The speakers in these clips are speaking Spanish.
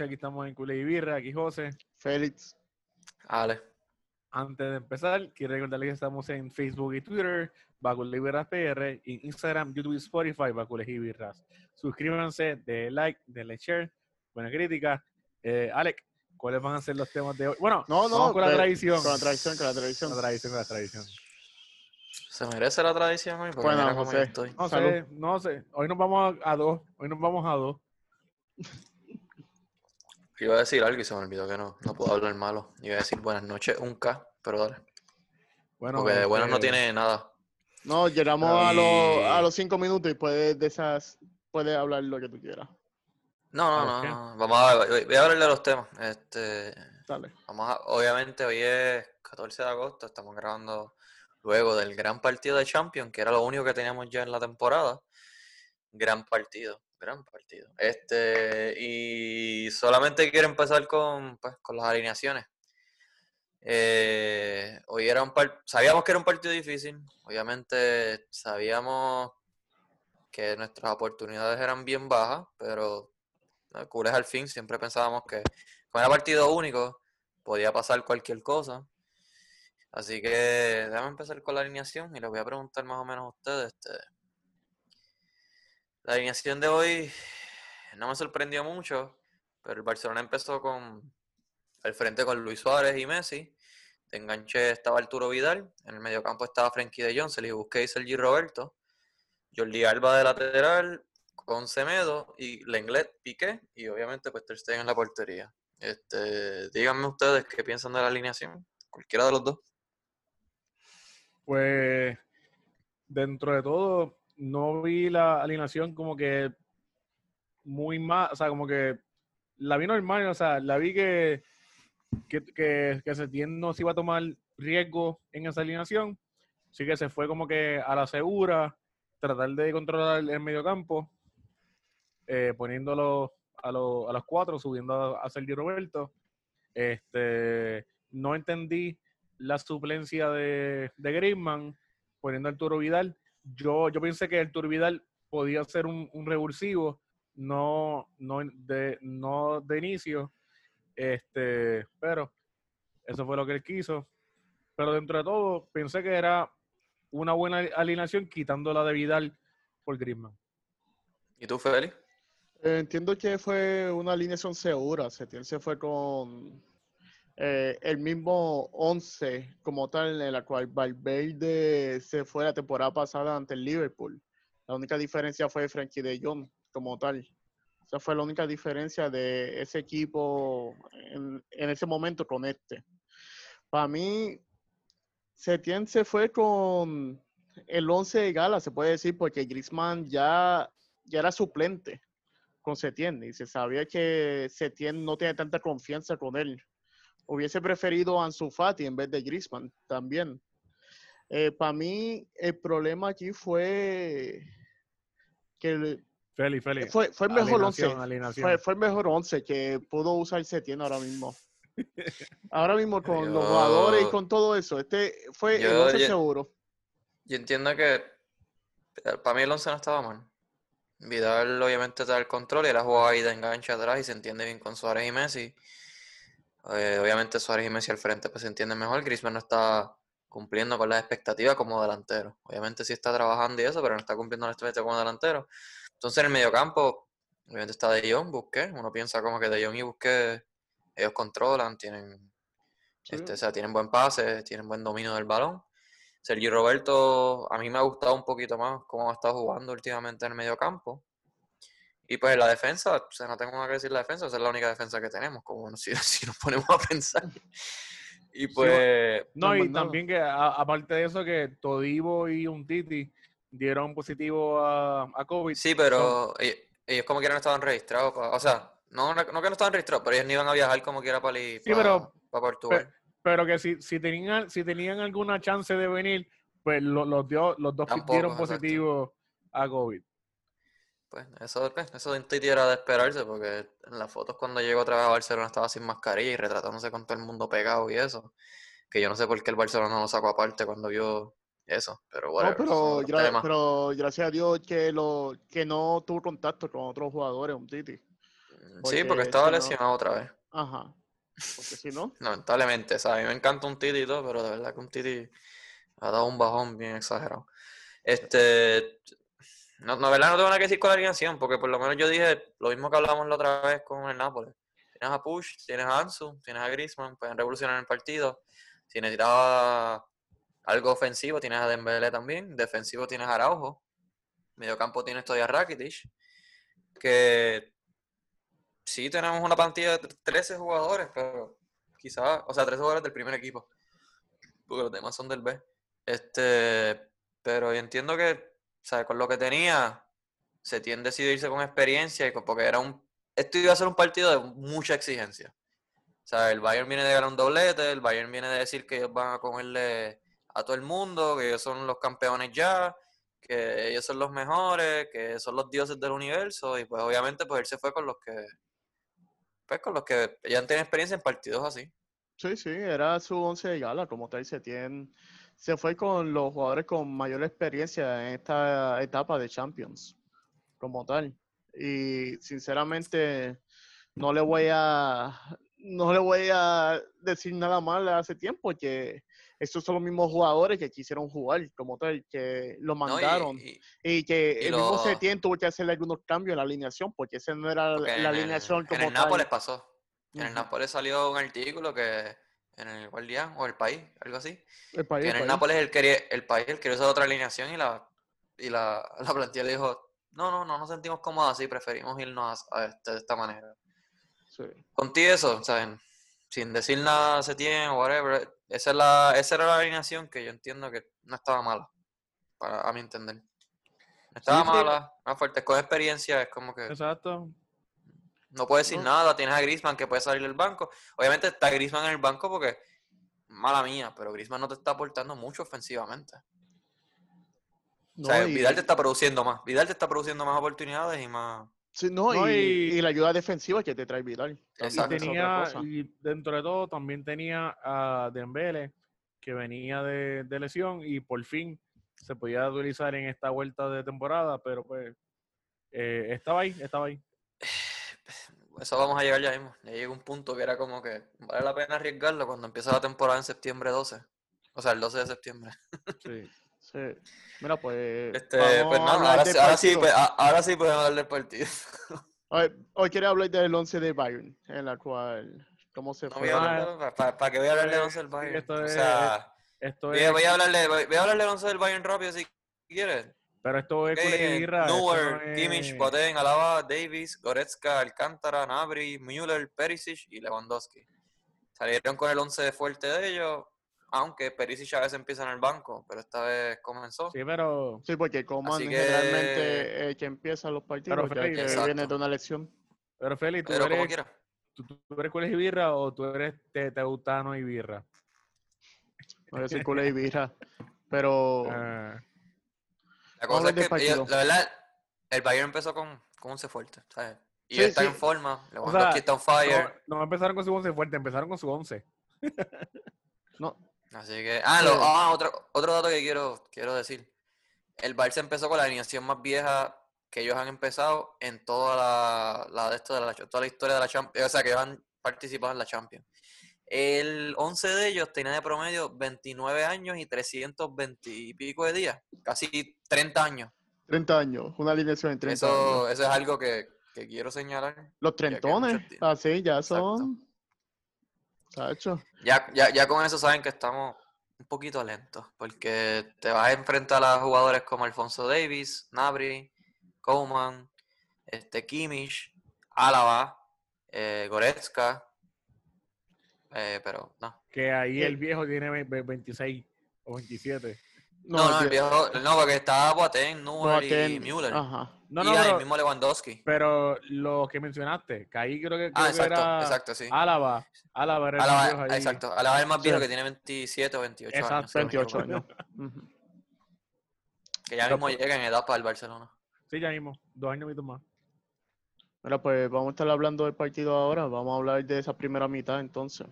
Aquí estamos en Culé y Birra. Aquí José. Félix. Ale. Antes de empezar, quiero recordarles que estamos en Facebook y Twitter, Baculé y Birras PR, y Instagram, YouTube y Spotify, Baculé y Birras. Suscríbanse, de like, denle share, buena crítica. Eh, Alec, ¿cuáles van a ser los temas de hoy? Bueno, No, no. vamos con la pero- tradición. Con la tradición, con la tradición. La tradición, con la tradición. ¿Se merece la tradición hoy? Porque Bueno, mira cómo yo José. estoy. No Salud. sé, no sé. Hoy nos vamos a, a dos. Hoy nos vamos a dos. Iba a decir algo y se me olvidó que no, no puedo hablar malo. Iba a decir buenas noches, un K, pero dale. Bueno, Porque de buenas no este, tiene nada. No, llegamos Y- a, los, a los cinco minutos y puedes, de esas, puedes hablar lo que tú quieras. No, ¿A no, no, no. Vamos a ver, voy a hablar de los temas. Este, Dale. vamos a, obviamente hoy es 14 de agosto, estamos grabando luego del gran partido de Champions, que era lo único que teníamos ya en la temporada. Gran partido, gran partido. Este, y solamente quiero empezar con, pues, con las alineaciones. Eh, hoy era un par- sabíamos que era un partido difícil, obviamente sabíamos que nuestras oportunidades eran bien bajas, pero ¿no? culés al fin, siempre pensábamos que con era partido único podía pasar cualquier cosa. Así que déjame empezar con la alineación y les voy a preguntar más o menos a ustedes. Este, la alineación de hoy no me sorprendió mucho, pero el Barcelona empezó con al frente con Luis Suárez y Messi. De enganche estaba Arturo Vidal, en el mediocampo estaba Frenkie de Jong, Sergio Busquets y Sergi Roberto. Jordi Alba de lateral, con Semedo y Lenglet, Piqué y obviamente pues Ter en la portería. Este, díganme ustedes qué piensan de la alineación, cualquiera de los dos. Pues dentro de todo, no vi la alineación como que muy más, o sea, como que la vi normal, o sea, la vi que, que, que, que no se iba a tomar riesgo en esa alineación, así que se fue como que a la segura, tratar de controlar el mediocampo, eh, poniéndolo a, los- a los cuatro, subiendo a, a Sergio Roberto. Este, no entendí la suplencia de, de Griezmann, poniendo a Arturo Vidal. Yo, yo pensé que Arturo Vidal podía ser un, un revulsivo, no, no, de, no de inicio, este, pero eso fue lo que él quiso. Pero dentro de todo, pensé que era una buena alineación quitando la de Vidal por Griezmann. ¿Y tú, Félix? Eh, entiendo que fue una alineación segura. Setién se fue con eh, el mismo 11 como tal, en la cual Valverde se fue la temporada pasada ante el Liverpool. La única diferencia fue Frankie de Jong como tal. Esa fue la única diferencia de ese equipo en, ese momento con este. Para mí, Setién se fue con el 11 de gala, se puede decir, porque Griezmann ya, ya era suplente con Setién y se sabía que Setién no tiene tanta confianza con él. Hubiese preferido a Ansu Fati en vez de Griezmann también. Para mí, el problema aquí fue que el- fue, fue el mejor once. alineación, alineación. Fue, fue el mejor once que pudo usar Setién ahora mismo. Ahora mismo con los jugadores y con todo eso. Este fue el Yo- once yo- seguro. Yo entiendo que eh, para mí el 11 no estaba mal. Vidal obviamente te da el control y él ha jugado ahí de enganche atrás y se entiende bien con Suárez y Messi. Eh, obviamente Suárez y Messi al frente pues se entienden mejor. Griezmann no está cumpliendo con las expectativas como delantero. Obviamente sí está trabajando y eso, pero no está cumpliendo las expectativas como delantero. Entonces en el mediocampo, obviamente está De Jong, Busquets. Uno piensa como que De Jong y Busquets ellos controlan, tienen Sí. este, o sea, tienen buen pase, tienen buen dominio del balón. Sergio Roberto, a mí me ha gustado un poquito más cómo ha estado jugando últimamente en el medio campo. Y pues la defensa, o sea, no tengo nada que decir la defensa, esa es la única defensa que tenemos, como si, si nos ponemos a pensar. Y pues, No, No, y pues, también que a- aparte de eso, que Todivo y un Titi dieron positivo a, a COVID. sí, pero ellos, ellos como quiera no estaban registrados, o sea, no, no que no estaban registrados, pero ellos no iban a viajar como quiera para, Sí, pero- Portugal. Pero que si, si tenían si tenían alguna chance de venir, pues lo- los, dio- los dos Tampoco, dieron exacto. positivo a COVID. Pues eso, pues, eso de un Titi era de esperarse, porque en las fotos cuando llegó otra vez a Barcelona estaba sin mascarilla y retratándose con todo el mundo pegado y eso. Que yo no sé por qué el Barcelona no lo sacó aparte cuando vio eso, pero bueno. No, pero, gra- pero gracias a Dios que, lo, que no tuvo contacto con otros jugadores, un Titi. Sí, porque estaba si no- lesionado otra vez. Ajá. Porque si no, Lamentablemente, o sea, a mí me encanta un Titi y todo, pero de verdad que un Titi ha dado un bajón bien exagerado. Este, no, no, verdad no tengo nada que decir con la alineación, porque por lo menos yo dije lo mismo que hablamos la otra vez con el Nápoles. Tienes a Push, tienes a Ansu, tienes a Griezmann, pueden revolucionar el partido. Si necesitaba algo ofensivo, tienes a Dembélé también. Defensivo tienes a Araujo. Mediocampo tienes todavía a Rakitic. Que sí tenemos una plantilla de 13 jugadores, pero quizás, o sea, 13 jugadores del primer equipo. Porque los demás son del B. Este, pero entiendo que, sea, con lo que tenía, se tiende a irse con experiencia y con- porque era un, esto iba a ser un partido de mucha exigencia. Sea, el Bayern viene de ganar un doblete, el Bayern viene de decir que ellos van a comerle a todo el mundo, que ellos son los campeones ya, que ellos son los mejores, que son los dioses del universo, y pues obviamente pues él se fue con los que, pues con los que ya tienen experiencia en partidos así. sí, sí, era su once de gala, como tal, se tiene, se fue con los jugadores con mayor experiencia en esta etapa de Champions, como tal. Y sinceramente, no le voy a, no le voy a decir nada mal hace tiempo, que estos son los mismos jugadores que quisieron jugar, como tal, que lo ¿no? Y- mandaron. y- Y que Y el mismo lo- Setién tuvo que hacerle algunos cambios en la alineación, porque esa no era la en el- alineación en como el tal. Nápoles pasó. En el. Nápoles salió un artículo que en el Guardián o el País, algo así. El país, Que el en el. Nápoles él quería, el país él quería usar otra alineación y la, y la, la plantilla le dijo, no, no, no nos sentimos cómodos así, preferimos irnos a, a este- de esta manera. Sí. Contigo eso, ¿saben? Sin decir nada se tiene o whatever, esa, es la, esa era la alineación que yo entiendo que no estaba mala, para, a mi entender. No estaba sí. mala, más fuerte, con experiencia, es como que Exacto. No puedes decir No. nada, tienes a Griezmann que puede salir del banco. Obviamente está Griezmann en el banco porque, mala mía, pero Griezmann no te está aportando mucho ofensivamente. No, o sea, y, Vidal te está produciendo más. Vidal te está produciendo más oportunidades y más. sí, no, No, y, y- y la ayuda defensiva que te trae Vidal. Exacto. Y tenía, y dentro de todo, también tenía a Dembele, que venía de, de lesión y por fin se podía utilizar en esta vuelta de temporada, pero pues eh, estaba ahí, estaba ahí. Eso vamos a llegar ya mismo. Ya llega un punto que era como que vale la pena arriesgarlo cuando empieza la temporada en septiembre 12. O sea, el 12 de septiembre. Sí. Sí. Mira, pues. Este, pues hablar ahora, del sí- ahora sí, pues, ahora sí podemos hablar del partido. Hoy, hoy quiero hablar del 11 de Bayern, en la cual. ¿Cómo se No fue? voy a hablar de- ¿Para qué voy a hablar de Pues, 11 del Bayern? esto O es- sea, Esto voy es, a, voy a hablarle, voy, voy a hablarle del 11 del Bayern rápido si quieres. Pero esto es Okay, no Neuer, Kimmich, es- Boateng, Alaba, Davis, Goretzka, Alcántara, Nabri, Müller, Perisic y Lewandowski. Salieron con el 11 fuerte de ellos, aunque Perisic a veces empieza en el banco, pero esta vez comenzó. Sí, pero Sí, porque Coman generalmente eh, que empieza los partidos, ya Félix, que Exacto. viene de una elección. pero Félix, ¿tú Pero como eres, quiera. tú, tú eres culé y birra o tú eres te- teutano y birra? No a decir culé y birra. Pero. Ah, La cosa es que, ellos- la verdad, el Bayern empezó con, con 11 fuerte, ¿sabes? Y Sí, está sí. en forma, Lewandowski está on fire. no, no empezaron con su 11 fuerte, empezaron con su 11. no, Así que, ah, lo- ah, otro, otro dato que quiero, quiero decir. El Barça empezó con la alineación más vieja que ellos han empezado en toda la, la de esto de la, toda la historia de la Champions, o sea, que ellos han participado en la Champions. El 11 de ellos tenía de promedio 29 años y 320 y pico de días, casi 30 años. 30 años, una alineación en 30 años. Eso, eso es algo que, que quiero señalar. Los trentones, así ya Exacto. son. Ya, ya, ya con eso saben que estamos un poquito lentos, porque te vas a enfrentar a jugadores como Alfonso Davis, Nabri, Coleman, este, Kimmich, Álava, eh, Goretzka, eh, pero no. Que ahí ¿Qué? el viejo tiene ve- ve- 26 o 27. No, no, el viejo, no, porque está Boateng, Neuer y Müller. Ajá. No, y no, ah, el pero, mismo Lewandowski. pero lo que mencionaste, que ahí creo que, creo Ah, que exacto, era exacto, sí. Álava. Álava era el viejo ahí. exacto, Álava es el más viejo Sí. que tiene 27 o 28 Exacto, años. si no me 28 equivoco. años. Que ya mismo llega en edad para el Barcelona. Sí, ya mismo. Dos años más. Mira, pues vamos a estar hablando del partido ahora. Vamos a hablar de esa primera mitad entonces.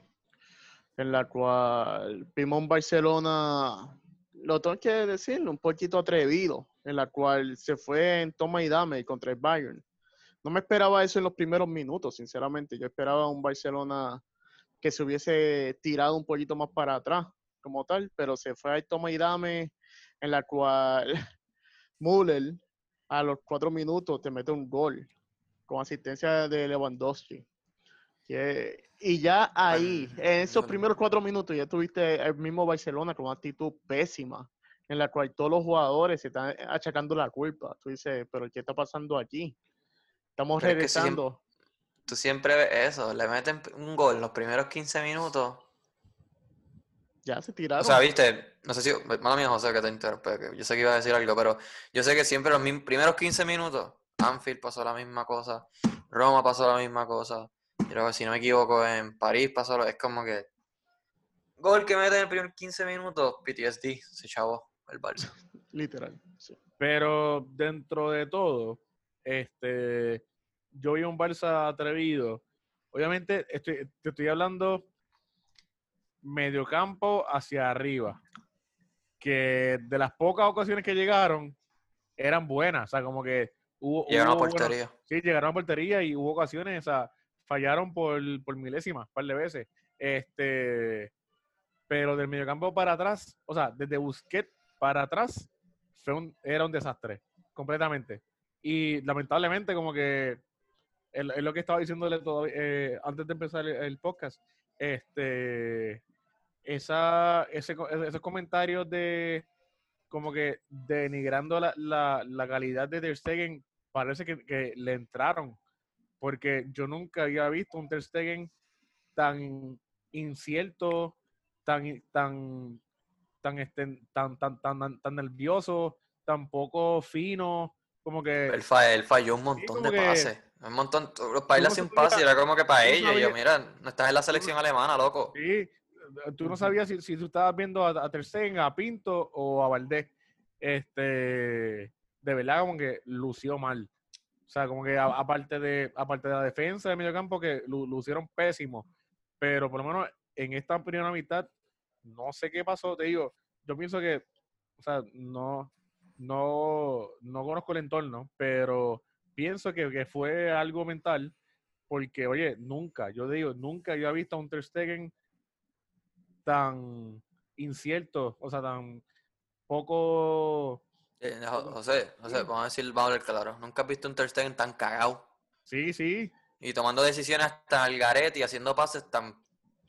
En la cual un Barcelona, lo tengo que decir, un poquito atrevido. En la cual se fue en toma y dame contra el Bayern. no me esperaba eso en los primeros minutos, sinceramente. Yo esperaba un Barcelona que se hubiese tirado un poquito más para atrás, como tal, pero se fue a toma y dame, en la cual Müller a los cuatro minutos te mete un gol con asistencia de Lewandowski. Y ya ahí, en esos primeros cuatro minutos, ya tuviste el mismo Barcelona con una actitud pésima, en la cual todos los jugadores se están achacando la culpa. Tú dices, pero ¿qué está pasando aquí? Estamos Pero es que si siem- regresando. Tú siempre ves eso, le meten un gol en los primeros 15 minutos. Ya se tiraron. O sea, viste, no sé si, mala mía José que te interrumpe, que yo sé que iba a decir algo, pero yo sé que siempre los primeros 15 minutos, Anfield pasó la misma cosa, Roma pasó la misma cosa, luego si no me equivoco en París pasó lo, es como que gol que mete en el primer 15 minutos, PTSD, se chavó el Barça. Literal. sí. Pero dentro de todo, este, yo vi un Barça atrevido. Obviamente, estoy, te estoy hablando mediocampo hacia arriba. Que de las pocas ocasiones que llegaron, eran buenas. O sea, como que hubo. Llegaron a hubo portería. Sí, llegaron a portería y hubo ocasiones, o sea, fallaron por, por milésimas, un par de veces. Este, pero del mediocampo para atrás, o sea, desde Busquets para atrás, fue un, era un desastre, completamente. Y lamentablemente, como que es, lo que estaba diciéndole todavía, eh, antes de empezar el, podcast, este, esa, ese, esos comentarios de como que denigrando la, la, la calidad de Ter Stegen parece que le entraron porque yo nunca había visto un Ter Stegen tan incierto, tan tan tan este, tan tan tan, tan, tan nervioso, tan poco fino, como que Él, fa- él falló un montón de que- pases. Un montón, los bailas sin pase, y era como que para ellos. Yo, mira, no estás en la selección alemana, loco. Sí, tú no sabías si, si tú estabas viendo a, a Ter Stegen, a Pinto o a Valdés. Este, de verdad como que lució mal. O sea, como que aparte de aparte de la defensa de mediocampo que lu- lucieron pésimo, pero por lo menos en esta primera mitad no sé qué pasó, te digo, yo pienso que o sea, no no no conozco el entorno, pero pienso que, fue algo mental porque oye, nunca, yo digo, nunca yo había visto a un Ter Stegen tan incierto, o sea, tan poco... Eh, Jo- José, José, vamos a decir, vamos a hablar claro. Nunca has visto un Ter Stegen tan cagado. Sí, sí, Y tomando decisiones hasta el garete y haciendo pases tan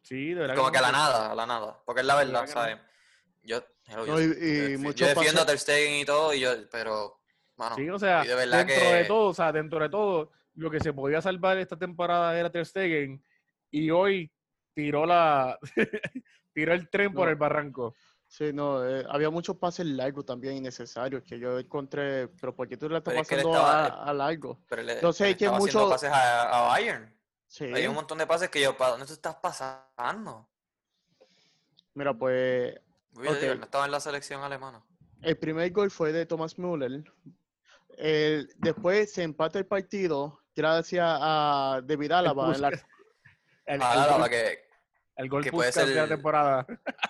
sí, de verdad. como que a la nada, a la nada. Porque es la verdad. ¿sabes? Yo, No, y- yo yo defiendo a Ter Stegen y todo, y yo, pero, mano, Sí, o sea, de dentro de todo, o sea, dentro de todo, lo que se podía salvar esta temporada era Ter Stegen y hoy tiró la tiró el tren por el barranco. Sí, no, eh, había muchos pases largos también innecesarios que yo encontré, pero ¿por qué tú le estás Pero es que él pasando estaba- a, a largo? pero le, Yo sé le que estaba haciendo mucho- pases a, a Bayern. Sí, Hay un montón de pases que yo, ¿para dónde tú estás pasando? mira, pues Uy, yo digo, no estaba en la selección alemana. el primer gol fue de Thomas Müller. El, después se empata el partido gracias a David Álava. en la- Ah, el que, el gol que puede de la ser- temporada.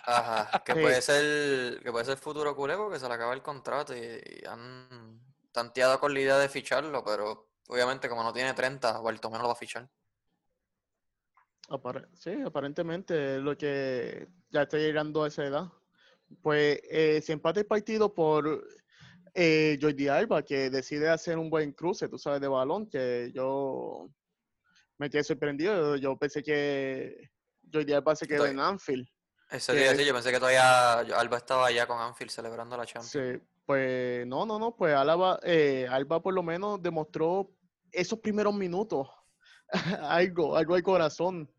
ajá, que Sí. puede ser, que puede ser futuro culé porque se le acaba el contrato y, y han tanteado con la idea de ficharlo, pero obviamente como no tiene 30, Bartomeu lo va a fichar. Apare- sí, aparentemente es lo que ya está llegando a esa edad. Pues eh, se empata el partido por eh, Jordi Alba, que decide hacer un buen cruce, tú sabes, de balón, que yo me quedé sorprendido. Yo pensé que Jordi Alba se quedó Estoy- en Anfield. Eso Que- decir, yo pensé que todavía Alba estaba allá con Anfield celebrando la Champions. Sí, pues no, no, no, pues Alba, eh, Alba por lo menos demostró esos primeros minutos algo, algo al corazón,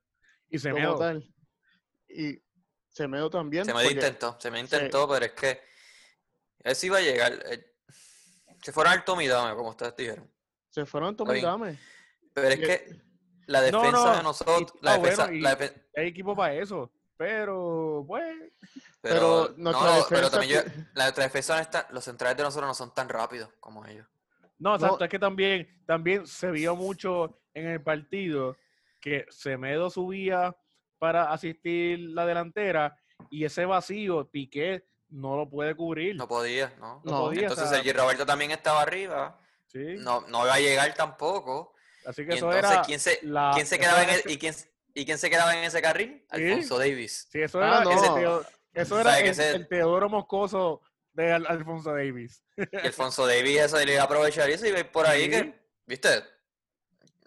Y se meó. tal. Y Semedo también. Se me porque- intentó, se me Sí. intentó, pero es que él sí iba a llegar. eh, Si fuera alto mi dame, como ustedes dijeron. Se fueron Está Tommy bien. Dame. Pero es Y- que la defensa no, de nosotros, y- la ah, defensa, bueno, y- la defe- Hay equipo para eso. Pero, pues, pero, Pero no, nuestra no, pero también yo- la nuestra defensa no está- los centrales de nosotros no son tan rápidos como ellos. No, No. exacto, es que también, también se vio mucho en el partido que Semedo subía para asistir la delantera y ese vacío Piqué no lo puede cubrir. No podía, ¿no? No No. podía, o Entonces sea, Sergi Roberto también estaba arriba Sí. no, no iba a llegar tampoco. Así que Y eso entonces, era. ¿quién se, la- quién se quedaba en el- y, quién, ¿y quién se quedaba en ese carril? ¿Sí? Alfonso Davis. Sí, eso Ah, era, no. ese Teo- eso era el, ese- el Teodoro Moscoso de Al- Alfonso Davis. Y Alfonso Davis eso le iba a aprovechar eso y iba a ir por ahí Sí. que, viste,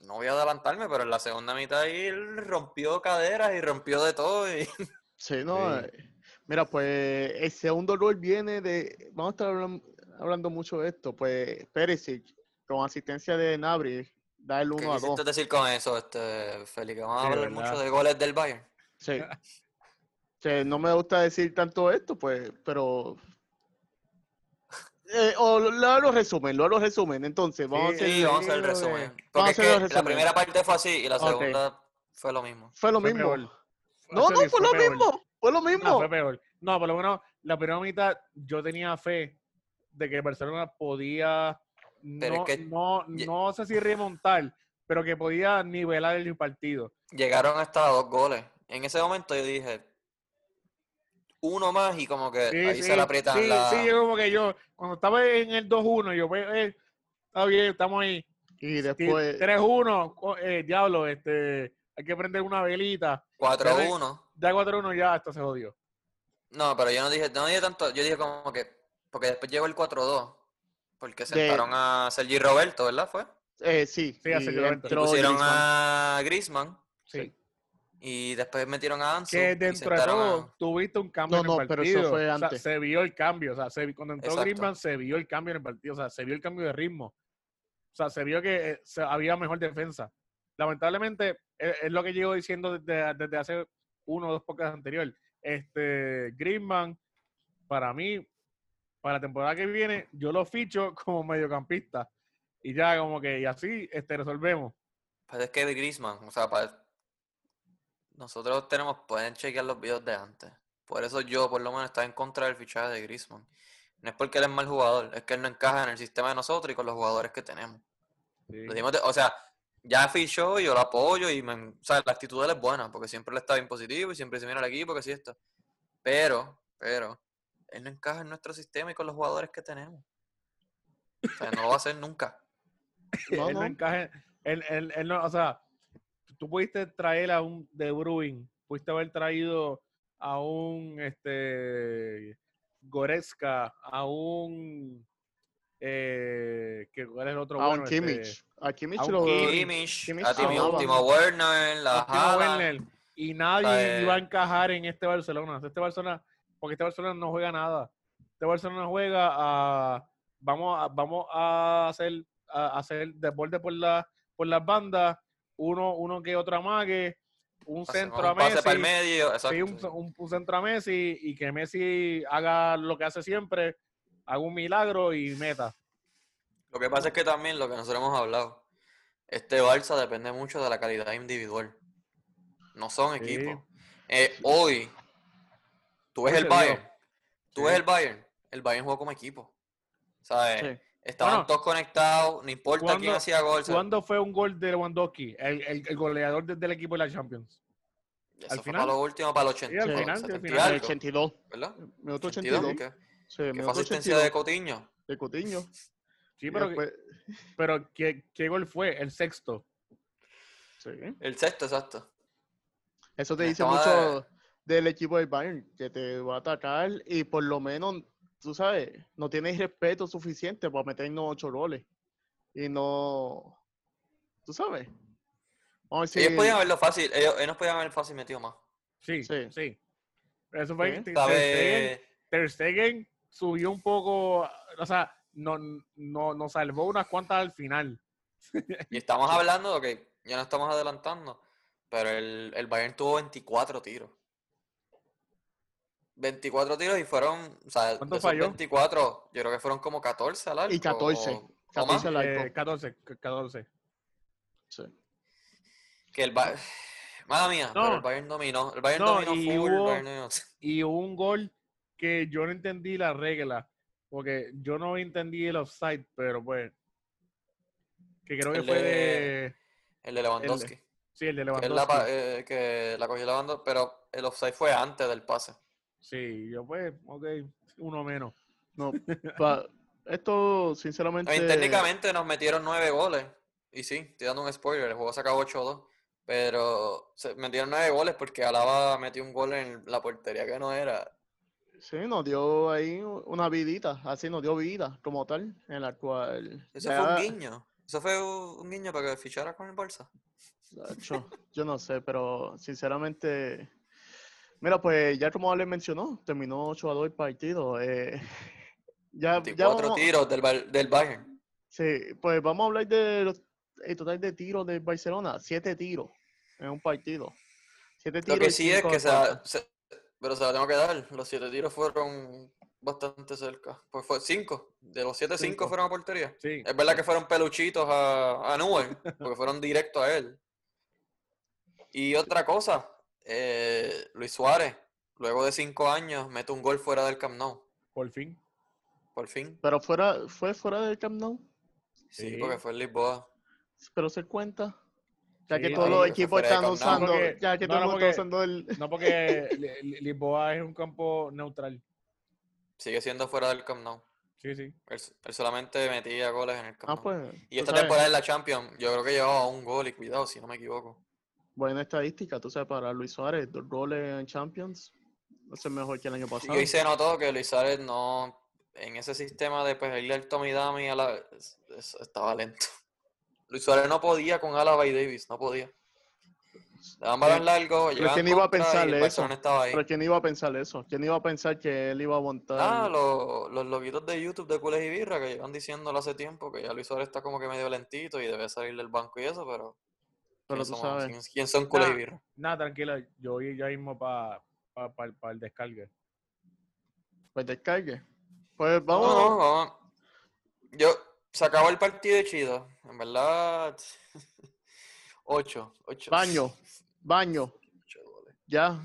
no voy a adelantarme, pero en la segunda mitad ahí él rompió caderas y rompió de todo. Y... Sí, no. Sí. eh, Mira, pues el segundo rol viene de. Vamos a estar hablan- hablando, mucho de esto. Pues Perisic, con asistencia de Nabri, da el ¿Qué 1 a 2. quisiste decir con eso, este, Félix? Vamos Sí, a hablar ¿verdad? mucho de goles del Bayern. Sí. Que no me gusta decir tanto esto, pues, pero. Eh, o lo, lo hago resumen, lo hago resumen. Entonces, vamos Sí, a hacer. Sí, vamos a hacer el lo resumen. Vamos a Porque es hacer el que la primera parte fue así y la segunda fue lo mismo. Fue lo mismo. No, no, fue lo peor. mismo. Fue lo mismo. No, fue peor. No, por lo menos la primera mitad yo tenía fe de que Barcelona podía, Pero es no, que- no, no sé si remontar, pero que podía nivelar el partido. Llegaron hasta dos goles. En ese momento yo dije, uno más y como que Sí, ahí sí, se le aprietan sí, la... sí, yo como que yo, cuando estaba en el 2-1, yo, pues, eh, está bien, estamos ahí. Y después. 3-1, co- eh, diablo, este, hay que prender una velita. 4-1. Ya 4-1, ya, esto se jodió. No, pero yo no dije, no dije tanto, yo dije como que, porque después llegó el 4-2, porque sentaron a Sergi Roberto, ¿verdad? Fue. eh, sí, Sí, a y Sergio Roberto. Pusieron Griezmann. a Griezmann Sí. y después metieron a Ansu que dentro de a- todo tuviste un cambio No, en no, el pero partido. eso fue O sea, se vio el cambio. O sea, se vi- cuando entró Exacto. Griezmann se vio el cambio en el partido. O sea, se vio el cambio de ritmo. O sea, se vio que eh, se- había mejor defensa. Lamentablemente, es, es lo que llevo diciendo desde, desde hace uno o dos pocas anterior. Este, Griezmann, para mí, para la temporada que viene, yo lo ficho como mediocampista. Y ya como que, y así este, resolvemos. Pues es que Griezmann, o sea, para... nosotros tenemos, pueden chequear los videos de antes. Por eso yo, por lo menos, estaba en contra del fichaje de Griezmann. No es porque él es mal jugador, es que él no encaja en el sistema de nosotros y con los jugadores que tenemos. Sí. De- o sea, ya fichó, yo lo apoyo y me, o sea, la actitud de él es buena, porque siempre le está bien positivo y siempre se viene al equipo, que sí esto. Pero, pero, él no encaja en nuestro sistema y con los jugadores que tenemos. O sea, no lo va a hacer nunca. No, él no no. encaja. Él, él- él no, o sea, tú pudiste traer a un De Bruyne, pudiste haber traído a un este Goretzka, a un eh, que cuál es el otro A bueno, un Este, Kimmich. A Kimmich a un lo. Kimmich. Kimmich, a Timo, sonaba. Timo Werner, la a. Werner, y nadie iba a encajar en este Barcelona. Este Barcelona, porque este Barcelona no juega nada. Este Barcelona juega a vamos a, vamos a hacer a hacer desborde por la por las bandas, uno uno que otro amague, un centro a para el Messi, sí, un, un- un centro a Messi y que Messi haga lo que hace siempre, haga un milagro y meta. Lo que pasa es que también lo que nosotros hemos hablado, este Barça depende mucho de la calidad individual. No son Sí. equipos. Eh, hoy, tú ves el. Bayern, tú ves Sí. el Bayern, el Bayern jugó como equipo. ¿Sabes? Sí. Estaban Bueno, todos conectados, no importa quién ¿cuándo- hacía gol. ¿sabes? ¿Cuándo fue un gol de Lewandowski, el, el, el goleador de- del equipo de la Champions? Eso al fue final? para lo último, para los 80, Sí, al final, sí, al 70 y final. El algo, 82. ¿verdad? Minuto 82, 82. ¿qué? Sí, Que fue asistencia 82. de Coutinho. de Coutinho. Sí, pero, después- pero ¿qué, ¿qué gol fue? El sexto. sí. El sexto, exacto. Eso te Me dice mucho del equipo del Bayern, que te va a atacar y por lo menos, tú sabes, no tienes respeto suficiente para meternos ocho goles. Y no, tú sabes. Vamos a Ellos podían haberlo fácil, ellos, ellos podían haber fácil metido más. Sí, sí. Sí. Eso fue. Sí. Ter Stegen- ¿Sabes? Ter Stegen subió un poco, o sea, no, no, nos salvó unas cuantas al final. Y estamos hablando, ok, ya no estamos adelantando, pero el, el Bayern tuvo 24 tiros. 24 tiros y fueron, o sea, de ¿Cuánto esos falló? 24, yo creo que fueron como 14 al arco. Y 14, o- o 14 más. al arco. Eh, 14, 14. Sí. Que el Bayern, mala mía, No. pero el Bayern dominó, el Bayern No, dominó y full, el hubo- Bayern dominó- Y hubo un gol que yo no entendí la regla, porque yo no entendí el offside, pero pues, que creo que El fue de- de... el de Lewandowski. Sí, el de Que, la, Lewandowski. pa- eh, que la cogió Lewandowski, pero el offside fue antes del pase. Sí, yo pues, ok, uno menos. No, pa- Esto, I sinceramente. mean, técnicamente nos metieron nueve goles. Y sí, estoy dando un spoiler, el juego se acabó 8-2. Pero se metieron nueve goles porque Alaba metió un gol en la portería que no era. Sí, nos dio ahí una vidita, así nos dio vida como tal, en la cual. Eso ya- fue un guiño. Eso fue un guiño para que fichara con el Barça. Nacho, yo no sé, pero sinceramente. Mira, pues ya como Ale mencionó, terminó 8 a 2 el partido. eh, ya, ya 24 vamos- tiros del, del Bayern. Sí, pues vamos a hablar de los, el total de tiros de Barcelona. Siete tiros en un partido. Siete tiros. Lo que sí es que se, Pero se la tengo que dar. Los siete tiros fueron bastante cerca. Pues fue cinco. De los siete, cinco, Cinco. fueron a portería. Sí. Es verdad que fueron peluchitos a, a Newell, porque fueron directos a él. Y otra cosa, eh, Luis Suárez, luego de cinco años, mete un gol fuera del Camp Nou, Por fin. por fin. Pero fuera, fue fuera del Camp Nou. Sí, Sí. porque fue en Lisboa. Pero se cuenta. Ya que todos los equipos están usando. Porque- ya que no, todo el no, mundo está porque- usando el. No porque Li- Li- Lisboa es un campo neutral. Sigue siendo fuera del Camp Nou. Sí, sí. Él, él solamente metía goles en el Camp Ah, pues. Y esta sabes, temporada en la Champions, yo creo que llevaba un gol y cuidado, si no me equivoco. Buena estadística, tú sabes, para Luis Suárez, dos goles en Champions. No es mejor que el año Y pasado. hoy se notó que Luis Suárez no, en ese sistema de pues irle al Tommy Dami a la es- es- estaba lento. Luis Suárez no podía con Álava y Davis, no podía. Le daban balón largo, pero ¿quién iba a y pensarle eso? Ahí. Pero ¿quién iba a pensar eso? ¿Quién iba a pensar que él iba a aguantar? Ah, los, los loquitos de YouTube de Cules y Birra que llevan diciéndolo hace tiempo que ya Luis Suárez está como que medio lentito y debe salir del banco y eso, pero pero ¿quién, tú sabes. ¿Quién- quién son Cules y Nah. Birra? Nada, tranquila. Yo voy ya mismo para el descargue. Pues descargue. Pues No, vamos. no, vamos. Yo, se acabó el partido Chido. En verdad, ocho, ocho. Baño, baño, Ocho goles. ya,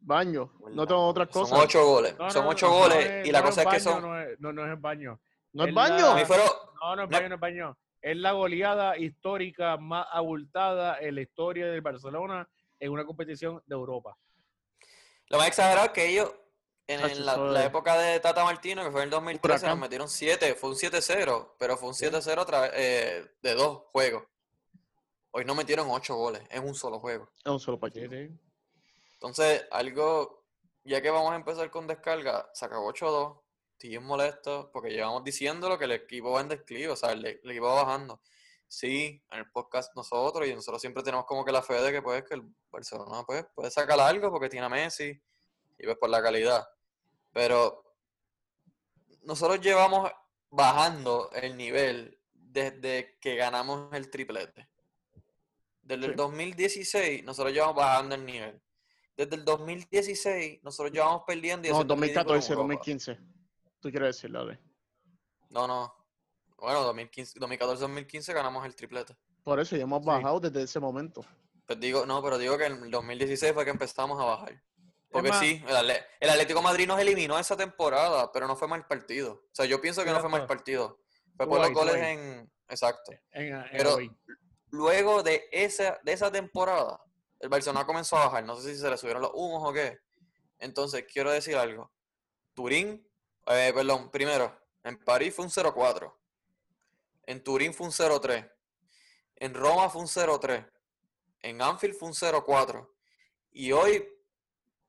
baño. No tengo otras Son cosas. ocho goles. No, son no, ocho no, no goles. es- y la no cosa es que son. No es, no, no es el baño. ¿No es baño? La- fueron. No, no es No. baño, no es baño. Es la goleada histórica más abultada en la historia del Barcelona en una competición de Europa. Lo más exagerado es que ellos, en, en la, época de Tata Martino, que fue en el 2013, nos metieron siete. Fue un 7-0, pero fue un 7-0 otra vez, eh, de dos juegos. Hoy nos metieron ocho goles en un solo juego. Es un solo Sí, partido. sí. Entonces, algo, ya que vamos a empezar con descarga, se acabó 8-2, estoy molesto porque llevamos diciéndolo que el equipo va en declive, o sea, el, el equipo va bajando. Sí, en el podcast nosotros, y nosotros siempre tenemos como que la fe de que pues que el Barcelona pues, puede sacar algo porque tiene a Messi y pues por la calidad. Pero nosotros llevamos bajando el nivel desde que ganamos el triplete. Desde el Sí. 2016 nosotros llevamos bajando el nivel. Desde el 2016 nosotros llevamos perdiendo y No, haciendo el ridículo en 2014, Europa. 2015. Tú quieres decir, dale. No, no. Bueno, 2015, 2014-2015 ganamos el triplete. Por eso ya hemos Sí. bajado desde ese momento. Pues digo, no, pero digo que en el 2016 fue que empezamos a bajar. Porque más- sí, el, Atlético Madrid nos eliminó esa temporada, pero no fue mal partido. O sea, yo pienso que no fue mal partido. Fue por los goles en... Exacto. En, en Pero- hoy. Luego de esa, de esa temporada, el Barcelona comenzó a bajar. No sé si se le subieron los humos o qué. Entonces, quiero decir algo. Turín, eh, perdón, primero, en París fue un 0-4. En Turín fue un 0-3. En Roma fue un 0-3. En Anfield fue un 0-4. Y hoy,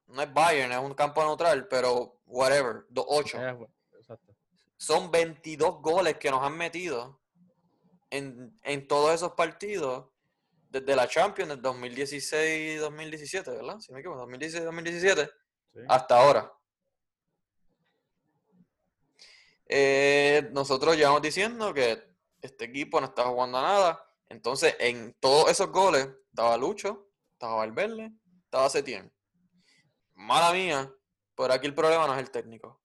no es Bayern, es un campo neutral, pero whatever, 2-8 Eh, bueno, exacto. son 22 goles que nos han metido en, en todos esos partidos desde la Champions del 2016-2017, ¿verdad? Si no me equivoco, 2016-2017 Sí. hasta ahora. Eh, nosotros llevamos diciendo que este equipo no está jugando a nada. Entonces, en todos esos goles estaba Lucho, estaba Valverde, estaba Setién. Mala mía, pero aquí el problema no es el técnico.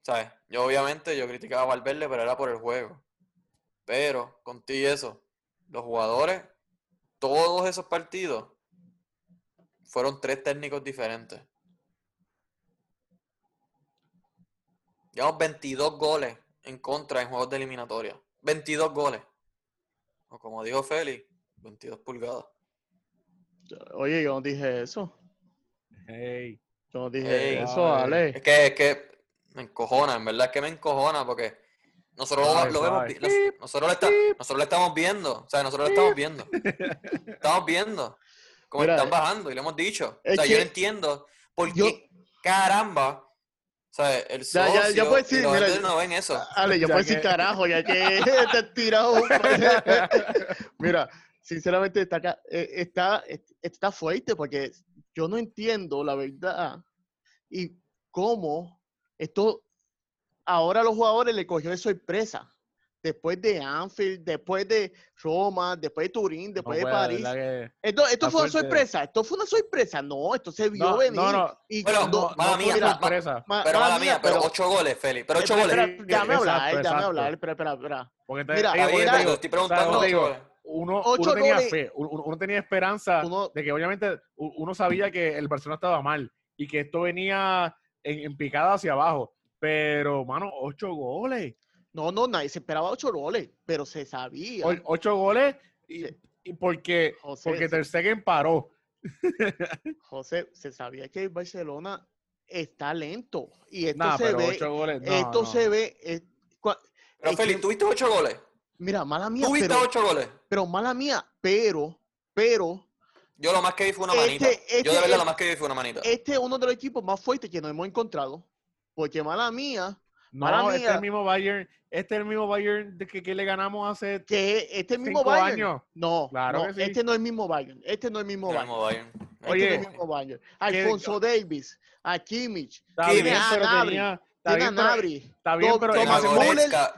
¿Sabes? Yo obviamente yo criticaba a Valverde, pero era por el juego. Pero, contigo y eso, los jugadores, todos esos partidos, fueron tres técnicos diferentes. Llevamos 22 goles en contra en juegos de eliminatoria. 22 goles. O como dijo Félix, 22 pulgadas. Oye, yo no dije eso. Hey. Yo no dije eso, Ay. Ale. Es que, es que Me encojona, en verdad es que me encojona porque nosotros lo- lo, vemos, nos- nosotros, lo está- nosotros lo estamos viendo, o sea, nosotros lo estamos viendo. Estamos viendo cómo Mira, están bajando y lo hemos dicho. O sea, yo no entiendo por yo- qué caramba, el Ya, socio ya, ya puedes y decir, los mira, no ven eso. Ale, yo Ya puedo decir que- carajo, ya que te has tirado. Mira, sinceramente está, acá- eh, está, está fuerte porque yo no entiendo la verdad y cómo esto ahora a los jugadores le cogió de sorpresa. Después de Anfield, después de Roma, después de Turín, No después de París. ¿verdad que- Esto, fue una fuerte. sorpresa. Esto fue una sorpresa. No, esto se vio No, venir. no, no. Y Bueno, cuando- no, mala mía, mira, ma- sorpresa. ma- Pero mala mala mía, pero pero- ocho goles, Feli. Pero ocho goles. déjame hablar, déjame hablar. Espera, espera, espera. Porque te, Mira, te pero digo, te estoy preguntando te digo, uno, Ocho uno tenía goles. fe, uno, uno tenía esperanza Uno- de que obviamente uno sabía que el Barcelona estaba mal y que esto venía en, en picada hacia abajo. Pero, mano, ocho goles. No, no, nadie se esperaba ocho goles, pero se sabía. O- ocho goles y, Sí. y porque, José, porque. Ter Stegen paró. José, se sabía que el Barcelona está lento. Y esto Nada, se pero ve, ocho goles. No, esto no. se ve. eh, cua- Pero es Feli, que- ¿tuviste ocho goles? mira, mala mía, ¿Tuviste pero, ocho goles? pero mala mía, pero, pero, Yo lo más que vi fue una Este- manita. Yo de este verdad lo más que vi fue una manita. este es uno de los equipos más fuertes que nos hemos encontrado. Porque mala mía, Mala No, este es el mismo Bayern. Este es el mismo Bayern de que, que le ganamos hace que este mismo cinco Bayern. años. No, Claro no, que sí. este no es el mismo Bayern. Este no es el mismo Bayern. mismo Bayern. Este no es Oye, el mismo Bayern. Alfonso Davis, a Kimmich, Está bien, Gnabry, tenía... Está tiene a bien, Nabri. está bien, pero Tiene a Thomas ese- Müller-.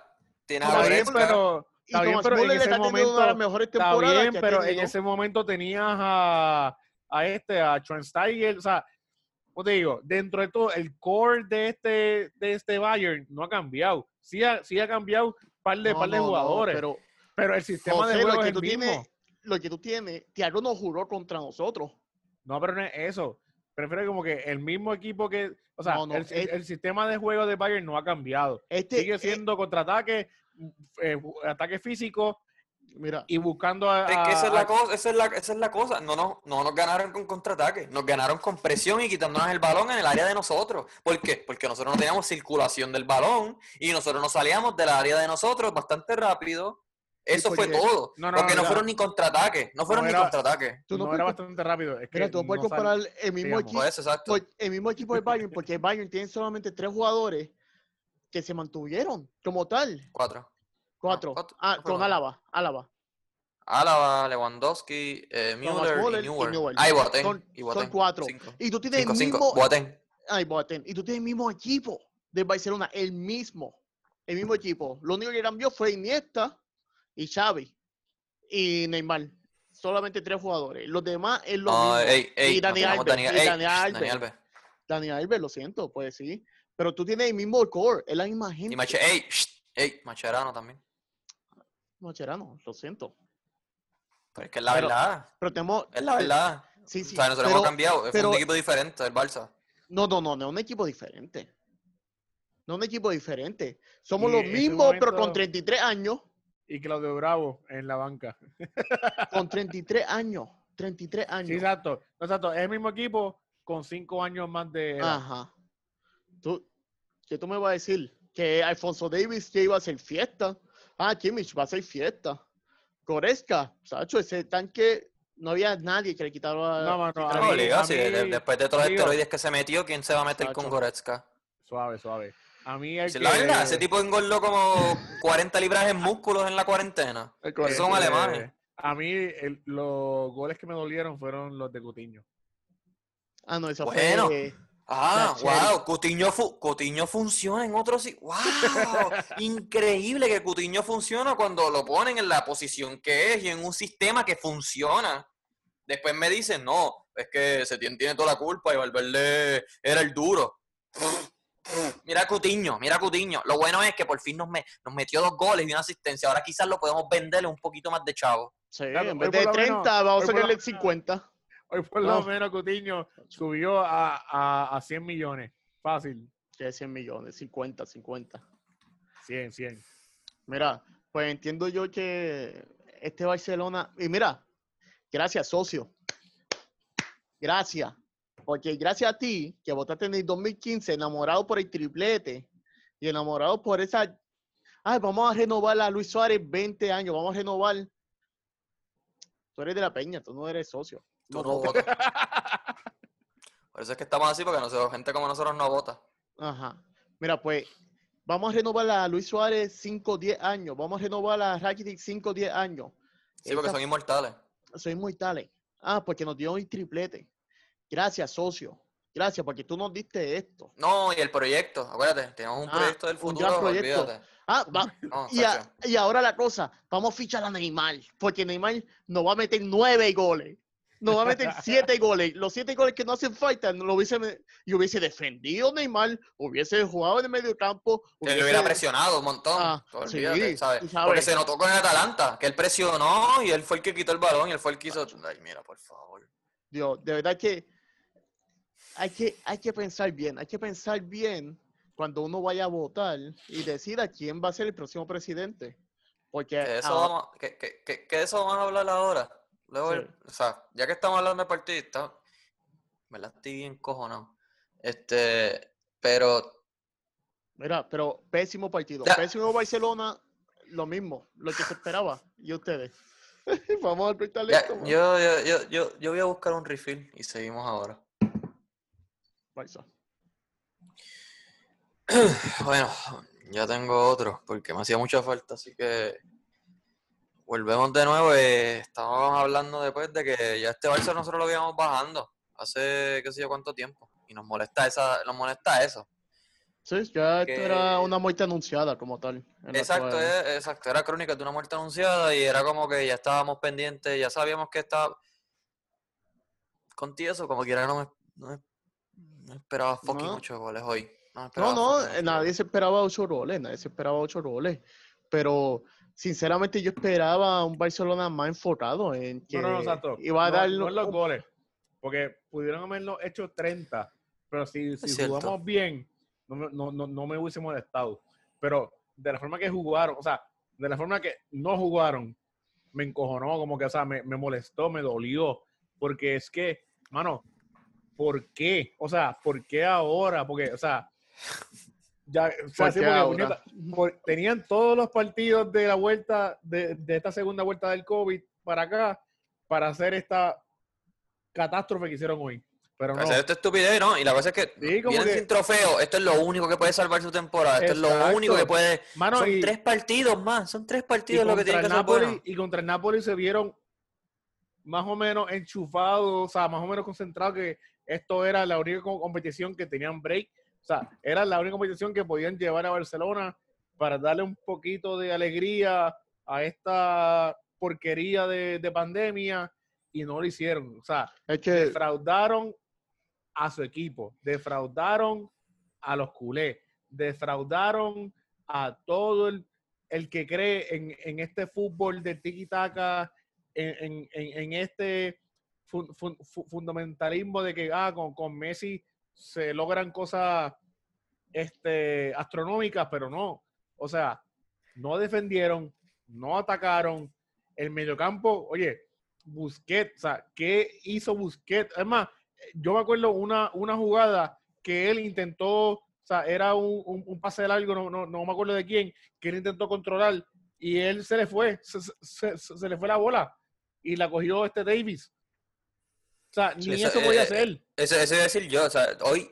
Tiene a está bien, pero... Y Está bien, Thomas pero en ese está teniendo una de las momento... mejores Está temporadas bien, que ha pero en ese momento tenías a, a este, a Schweinsteiger, o sea, como te digo, dentro de todo, el core de este, de este Bayern no ha cambiado. Sí ha, sí ha cambiado un par de, No, par de no, no, jugadores, pero, pero el sistema José, de lo juego que es tú el mismo. tienes, lo que tú tienes, Thiago no juró contra nosotros. No, pero no es eso. Prefiero como que el mismo equipo que, o sea, el, es- el sistema de juego de Bayern no ha cambiado. Este, Sigue siendo contraataque, eh, ataque físico mira, y buscando a, Es que esa es la cosa, esa es la, esa es la cosa. No, no, no nos ganaron con contraataque, nos ganaron con presión y quitándonos el balón en el área de nosotros. ¿Por qué? Porque nosotros no teníamos circulación del balón y nosotros nos salíamos del área de nosotros bastante rápido. Eso fue porque- todo. No, no, porque no fueron ni contraataques, no fueron No ni contraataques. tú no, no era puedes- bastante rápido. Es que mira, tú no puedes comparar el mismo equipo, Pues por- el mismo equipo del Bayern, porque el Bayern tiene solamente tres jugadores que se mantuvieron como tal. Cuatro. Cuatro. cuatro, Ah, no con fueron. Álava, Álava. Álava, Lewandowski, eh, Müller Müller y y Neuer. Neuer. Ah, y Boateng. Son- y son Boateng. cuatro. Cinco. Y tú tienes Cinco, el cinco. mismo, Boateng. Ay, Boateng. Y tú tienes el mismo equipo de Barcelona, el mismo, el mismo equipo. Lo único que cambió fue Iniesta y Xavi y Neymar. Solamente tres jugadores. Los demás es lo No, mismo. ey, ey, y Dani no Alves. Dani, y Dani Alves. Dani Alves. Dani Alves, lo siento, pues sí. Pero tú tienes el mismo core, es la misma Y gente. Mache, ey, ey, Macherano también. Macherano, lo siento. Pero es que es la Pero- verdad. Pero tenemos. Es la verdad. Sí, sí. o sea, nosotros pero- hemos cambiado. Es pero- un equipo diferente del Barça. No, no, no, no es un equipo diferente. No es un equipo diferente. Somos Y los mismos, pero con 33 años. Y Claudio Bravo en la banca. Con 33 años. 33 años. Sí, exacto. Exacto. Es el mismo equipo con cinco años más de edad. Ajá. ¿Tú, ¿Qué tú me vas a decir? Que Alfonso Davis que iba a hacer fiesta. Ah, Kimmich va a hacer fiesta. Goretzka, Sacho, ese tanque no había nadie que le quitara. No, No, liga, sí, mí- de- después de todos los esteroides que se metió, ¿quién se va a meter con. Goretzka? Suave, suave. A mí el Si que... la verdad, ese tipo engordó como 40 libras en músculos en la cuarentena. Esos son alemanes. A mí el- los goles que me dolieron fueron los de Cutiño. Ah, no, esa Bueno. fue. Ah, wow, Cutiño, fu- Cutiño funciona en otros sí. Wow, increíble que Cutiño funciona cuando lo ponen en la posición que es y en un sistema que funciona. Después me dicen, no, es que Setién tiene toda la culpa y Valverde era el duro. Mira Cutiño, mira Cutiño. Lo bueno es que por fin nos, me- nos metió dos goles y una asistencia. Ahora quizás lo podemos venderle un poquito más de chavo. Sí, Claro, en vez de por lo 30, menos- vamos a sacarle menos- 50. Hoy por No. lo menos Cutiño subió a, a, a 100 millones. Fácil. Que 100 millones, 50, 50. 100, 100. Mira, pues entiendo yo que este Barcelona. Y mira, gracias, socio. Gracias. Porque gracias a ti, que votaste en el 2015, enamorado por el triplete y enamorado por esa. Ay, vamos a renovar a Luis Suárez 20 años, vamos a renovar. Tú eres de la peña, tú no eres socio. Tú no votas. Por eso es que estamos así, porque nosotros, gente como nosotros no vota. Ajá. Mira, pues vamos a renovar a Luis Suárez 5 o 10 años. Vamos a renovar a Rakitic 5 o 10 años. Sí, porque son inmortales. Soy inmortales. Ah, porque nos dio un triplete. Gracias, socio. Gracias, porque tú nos diste esto. No, y el proyecto, acuérdate, tenemos un Ah, proyecto del un futuro, gran proyecto. olvídate. Ah, va. No, Y, a- y ahora la cosa, vamos a fichar a Neymar, porque Neymar nos va a meter nueve goles. Nos va a meter siete goles. Los siete goles que no hacen falta, no lo hubiese, y hubiese defendido Neymar, hubiese jugado en el medio campo. Que le hubiese- hubiera presionado un montón. Ah, sabes. Porque se notó con el Atalanta, que él presionó y él fue el que quitó el balón y él fue el que hizo. Ay, mira, por favor. Dios, de verdad que hay, que hay que pensar bien, hay que pensar bien cuando uno vaya a votar y decida quién va a ser el próximo presidente. Porque Que de eso, ahora- vamos, que, que, que de eso vamos a hablar ahora. Luego, Sí. el- o sea, ya que estamos hablando de partidista, me la estoy bien cojonado. Este, pero Mira, pero pésimo partido. Ya. Pésimo Barcelona, lo mismo, lo que se esperaba. ¿Y ustedes? Vamos a apretarle ya, esto. man. yo, yo, yo, yo, yo voy a buscar un refill y seguimos ahora. Barça. Bueno, ya tengo otro, porque me hacía mucha falta, así que volvemos de nuevo. eh, estábamos hablando después de que ya este Barça nosotros lo habíamos bajando hace qué sé yo cuánto tiempo. Y nos molesta esa, nos molesta eso. Sí, ya esto era una muerte anunciada como tal. Exacto, eh, exacto. Era crónica de una muerte anunciada y era como que ya estábamos pendientes, ya sabíamos que estaba. Contigo eso, como quiera, no me, no me- no esperaba fucking No. ocho goles hoy. No, No, nadie goles. se esperaba ocho roles, nadie se esperaba ocho roles. Pero sinceramente yo esperaba un Barcelona más enfocado en que No, no, no, iba a no, dar no los goles. Porque pudieron haberlo hecho 30. Pero si, si cierto. jugamos bien, no, me- no, no, no me hubiese molestado. Pero de la forma que jugaron, o sea, de la forma que no jugaron, me encojonó, como que, o sea, me, me molestó, me dolió. Porque es que, mano, ¿por qué? O sea, ¿por qué ahora? Porque, o sea, ya, o sea, ¿Por sí, qué porque, por- tenían todos los partidos de la vuelta, de, de esta segunda vuelta del COVID para acá, para hacer esta catástrofe que hicieron hoy. Pero no. Hacer esta estupidez, ¿no? Y la cosa es que Sí, vienen que- sin trofeo. Esto es lo único que puede salvar su temporada. Esto es lo único que puede. Mano, son y, tres partidos más. Son tres partidos lo que tienen que Napoli, bueno. y contra el Napoli se vieron más o menos enchufados, o sea, más o menos concentrados que esto era la única co- competición que tenían break. O sea, era la única competición que podían llevar a Barcelona para darle un poquito de alegría a esta porquería de, de pandemia y no lo hicieron. O sea, Es que defraudaron a su equipo, defraudaron a los culés, defraudaron a todo el, el que cree en, en este fútbol de tiki-taka, en, en- en- este fun- fun- fu- fundamentalismo de que ah, con, con Messi se logran cosas este, astronómicas, pero no. O sea, no defendieron, no atacaron. El mediocampo, oye, Busquets, o sea, ¿qué hizo Busquets? Es más, yo me acuerdo una, una jugada que él intentó, o sea, era un, un- pase largo, no, no, no me acuerdo de quién, que él intentó controlar y él se le fue, se- se- se le fue la bola y la cogió este Davis. O sea, ni eso, eso podía eh, hacer. Eso, eso iba a decir yo. O sea, hoy,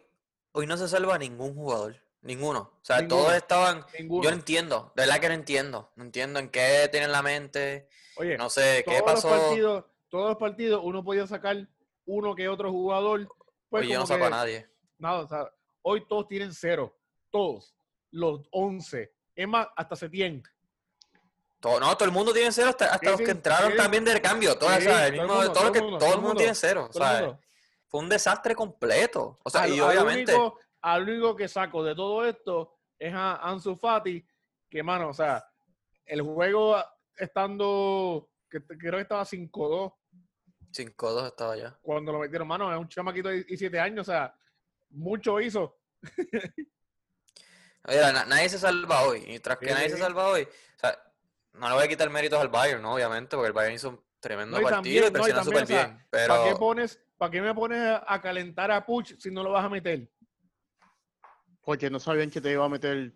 hoy no se salva ningún jugador. Ninguno. O sea, Ninguno. todos estaban. Ninguno. Yo no entiendo. De verdad que no entiendo. No entiendo en qué tienen la mente. Oye, No sé qué todos los pasó. partidos, todos los partidos uno podía sacar uno que otro jugador. Pues Hoy yo no saco a nadie. Nada, o sea, hoy todos tienen cero. Todos. Los 11. Es más, hasta Setién. Todo, no, todo el mundo tiene cero, hasta, los que entraron también de cambio. Todo, Sí, o sea, el todo el mundo, todo lo todo que- el mundo, todo el todo el mundo mundo. tiene cero. O sea, fue un desastre completo. O sea, Al- y al obviamente. único, al único que saco de todo esto es a Ansu Fati, que, mano, o sea, el juego estando, que creo que estaba 5-2 5-2 estaba ya. cuando lo metieron, mano, es un chamaquito de 17 años, o sea, mucho hizo. Mira, na- nadie se salva hoy. Y tras que Sí, nadie sí, se salva hoy, o sea, no le voy a quitar méritos al Bayern, ¿no? Obviamente, porque el Bayern hizo un tremendo No, y partido también, y no, y presionó también, súper o sea, bien. ¿Para qué Pero pones, ¿para qué me pones a- calentar a Puch si no lo vas a meter? Porque no sabían que te iba a meter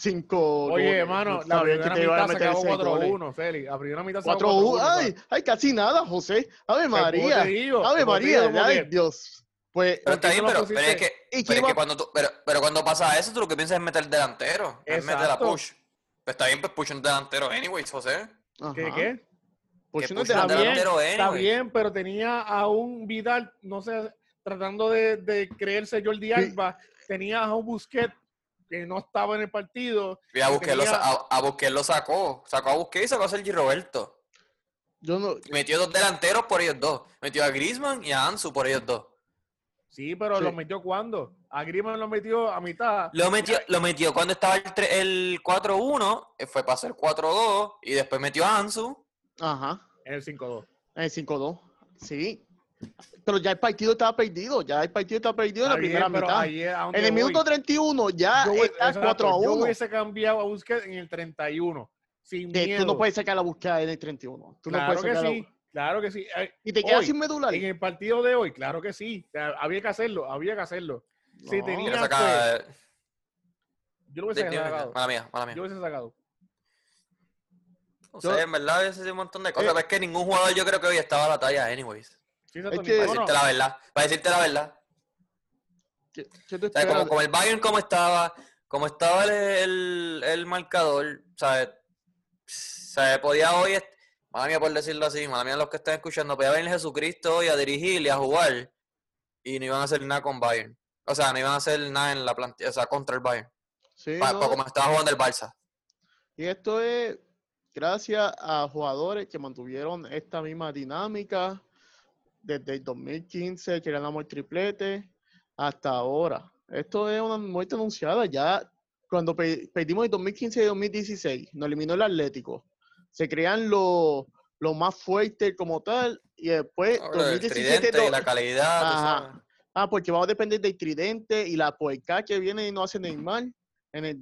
cinco. Oye, hermano, no la sabían primera te iban a mitad se meter acabó seis goles. 4-1, Félix. La primera mitad se acabó 4 1 4-1. Ay, ay, casi nada, José. Ave Pues, ¿cómo María. digo? Ave ¿Cómo te María. digo? Ay, que- Dios. Pues, Pero está bien, no pero, pero es que, ¿Y pero, es que cuando tú, pero, pero cuando pasa eso, tú lo que piensas es meter delantero, es meter a Exacto. push. Pues está bien, pues push un delantero anyways, José. ¿Qué, qué? Push un Está bien, delantero está bien, pero tenía a un Vidal, no sé, tratando de, de creerse Jordi Alba, tenía a un Busquets que no estaba en el partido. Y a que Busquets, lo, tenía- sa- a, a Busquets lo sacó. Sacó a Busquets y sacó a Sergi Roberto. Yo no. Y metió dos delanteros por ellos dos. Metió a Griezmann y a Ansu por ellos dos. Sí, pero Sí. lo metió cuando. A Griezmann lo metió a mitad. Lo metió, lo metió cuando estaba el, el 4-1, eh, fue para hacer 4-2 y después metió a Ansu. Ajá. En el 5-2. En el 5-2. Sí. Pero ya el partido estaba perdido. Ya el partido estaba perdido en la Está bien, primera mitad. En el voy. minuto 31 ya Yo está exacto, 4 a Yo 1. hubiese cambiado a Busquets en el 31. Sin Que miedo. tú no puedes sacar la búsqueda en el 31. Tú no claro puedes que sacar la- sí. Claro que sí. Y te quedas Hoy, sin medular. En el partido de hoy, claro que sí. O sea, había que hacerlo, había que hacerlo. Si No. fe, sacar- yo lo hubiese sacado. Mala mía, mala mía. Yo hubiese sacado. No Yo- sé, en verdad, hubiese sido un montón de cosas. Eh. pero es que ningún jugador yo creo que hoy estaba a la talla, anyways. Sí, que- Para no, no, decirte la verdad. Para decirte la verdad. ¿Qué, O sea, como, como el Bayern como estaba, como estaba el, el, el marcador, ¿sabes? Se podía hoy, est- mala mía por decirlo así, mala mía los que están escuchando, podía venir Jesucristo hoy a dirigir y a jugar y no iban a hacer nada con Bayern. O sea, no iban a hacer nada en la plantilla, o sea, contra el Bayern. Sí, no, como estaba jugando el Barça. Y esto es gracias a jugadores que mantuvieron esta misma dinámica desde el 2015, que ganamos el triplete, hasta ahora. Esto es una muerte anunciada. Ya cuando pe- perdimos el 2015 y 2016, nos eliminó el Atlético. Se crean los los más fuertes como tal, y después Ahora, el 2017... tridente y la calidad, Ajá. sabes. Ah, porque vamos a depender del tridente y la puerca que viene y no hace Neymar en el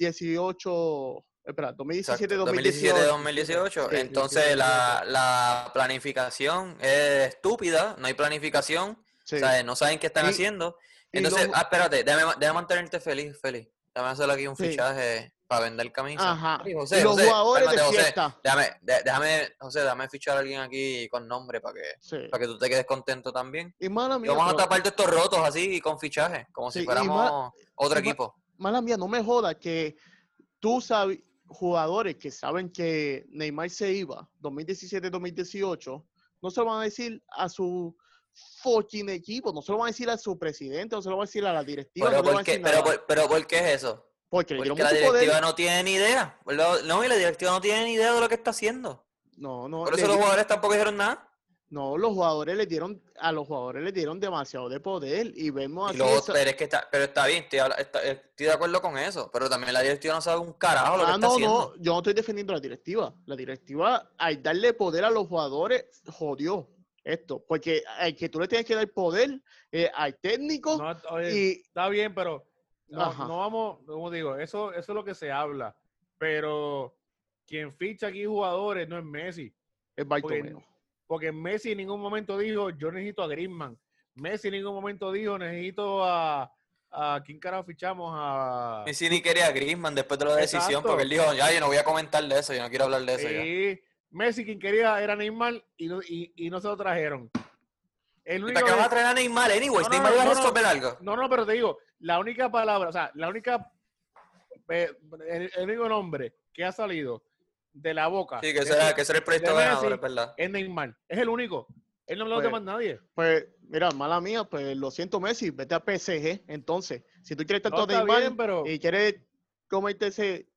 2018, espera, 2017, 2018. 2017-2018. Sí, sí, Entonces sí, sí, la, la planificación es estúpida, no hay planificación, Sí. sea, no saben qué están Y- haciendo. Entonces, los- ah, espérate, déjame, déjame mantenerte feliz, feliz. Déjame hacer aquí un Sí. fichaje para vender camisa. Ajá. Ay, y José, los José, jugadores de cálmate, José. fiesta. Déjame, de- déjame, José, déjame fichar a alguien aquí con nombre para que, Sí. para que tú te quedes contento también. Y mala Y mía, vamos a tapar todos estos rotos así con fichajes, como Sí, si y fuéramos otro y equipo. mala mía, no me jodas que tú sabes, jugadores que saben que Neymar se iba 2017-2018, no se lo van a decir a su fucking equipo, no se lo van a decir a su presidente, no se lo van a decir a la directiva, Pero no ¿por, qué, decir pero, por- pero ¿por qué es eso? Porque le Porque la poder. directiva no tiene ni idea. ¿verdad? No, y la directiva no tiene ni idea de lo que está haciendo. No, no, Por le eso los jugadores tampoco dijeron nada. no, los jugadores le dieron, a los jugadores les dieron demasiado de poder y vemos Y así luego, esa- pero, es que está, pero está bien, estoy, está- estoy de acuerdo con eso. Pero también la directiva no sabe un carajo lo que Ah, está no, haciendo. no, yo no estoy defendiendo la directiva. La directiva, al darle poder a los jugadores, jodió esto. Porque al que tú le tienes que dar poder eh, al técnico No, oye, y está bien, pero no, no vamos, como digo, eso, eso es lo que se habla. Pero quien ficha aquí jugadores no es Messi. el Bartomeu. Porque Messi en ningún momento dijo, yo necesito a Griezmann. Messi en ningún momento dijo, necesito a... a ¿Quién carajo fichamos? A... Messi ni quería a Griezmann después de la decisión, porque él dijo, ya, yo no voy a comentar de eso, yo no quiero hablar de eso ya. Sí, Messi quien quería era Neymar y no, y, y no se lo trajeron. El ¿Y único que- a traer a Neymar, anyways? No, no, Neymar iba a no, no. resolver algo. No, no, pero te digo, la única palabra, o sea, la única, eh, el, el único nombre que ha salido de la boca Sí, que de- será, que será el proyecto de ganador, es verdad. es Neymar. Es el único. Él no me lo Pues, más nadie. Pues, mira, mala mía, pues lo siento, Messi, vete a PSG. Entonces, si tú quieres No, tanto está Neymar bien, pero, y quieres comerte ese.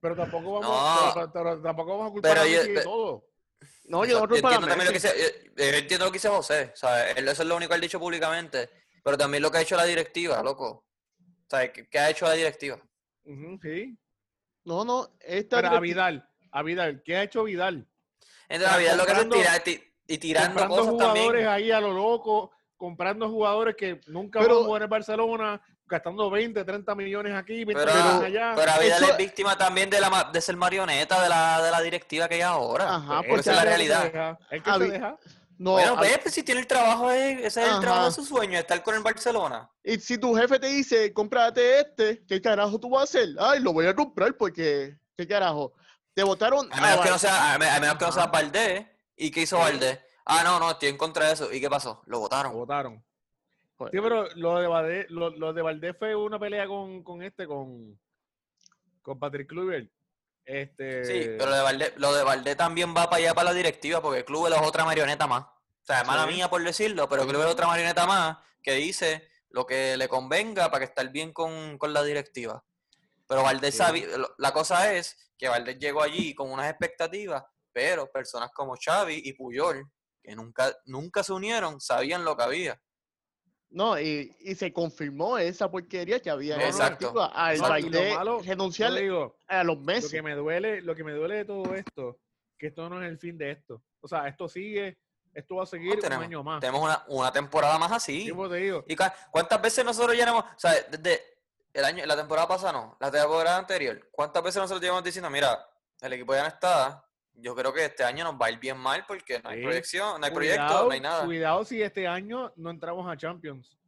pero tampoco vamos, No. pero- pero tampoco vamos a culpar Pero a yo- de todo. No, yo no a entiendo también lo que dice, yo- yo entiendo lo que dice José, ¿sabes? Él- Eso es lo único que él ha dicho públicamente, pero también lo que ha hecho la directiva, loco. ¿Sabes? ¿Qué, qué ha hecho la directiva? Ujú, sí. No, no, esta Pero a directi- Vidal, a Vidal, ¿qué ha hecho Vidal? En realidad lo que hace es tirar ti- y tirando comprando cosas jugadores también. ahí a lo loco, comprando jugadores que nunca Pero- van a jugar en Barcelona, gastando 20, 30 millones aquí, 20 Pero, millones allá. pero Avidal Eso- es víctima también de, la, ma- de ser marioneta de la, de la directiva que hay ahora. Ajá, porque esa es la realidad. él que deja. No, bueno, a- pues, pues, si tiene el trabajo, es- ese es el Ajá. trabajo de su sueño, estar con el Barcelona. y si tu jefe te dice, cómprate este, ¿qué carajo tú vas a hacer? Ay, lo voy a comprar porque, ¿qué carajo? Te votaron A menos, que no sea, a me- a menos que no sea. Valdés. ¿Y qué hizo Valdés? Ah, no, no, estoy en contra de eso. ¿Y qué pasó? Lo Lo votaron. Pues, Sí, pero lo de Valdés, lo, lo de Valdés fue una pelea con, con este, con, con Patrick Kluivert. Este, Sí, pero lo de, Valdés, lo de Valdés también va para allá, para la directiva, porque el club es otra marioneta más. O sea, es mala Sí. mía por decirlo, pero el club es otra marioneta más que dice lo que le convenga para que estar bien con, con la directiva. Pero Valdés Sí. sabía, la cosa es que Valdés llegó allí con unas expectativas, pero personas como Xavi y Puyol, que nunca, nunca se unieron, sabían lo que había. No, y, y se confirmó esa porquería que había Exacto. Al lo Valdés malo, renunciar digo, a los lo meses. que me duele, lo que me duele de todo esto, que esto no es el fin de esto. O sea, esto sigue, esto va a seguir un tenemos- año más. Tenemos una, una temporada más así. Sí, pues te digo, ¿Y cuántas veces nosotros llenamos, o sea, desde el año, la temporada pasada no, la temporada anterior, cuántas veces nosotros llevamos diciendo, mira, el equipo ya no está, yo creo que este año nos va a ir bien mal porque no hay Sí. proyección, no hay proyecto, no hay nada. cuidado si este año no entramos a Champions.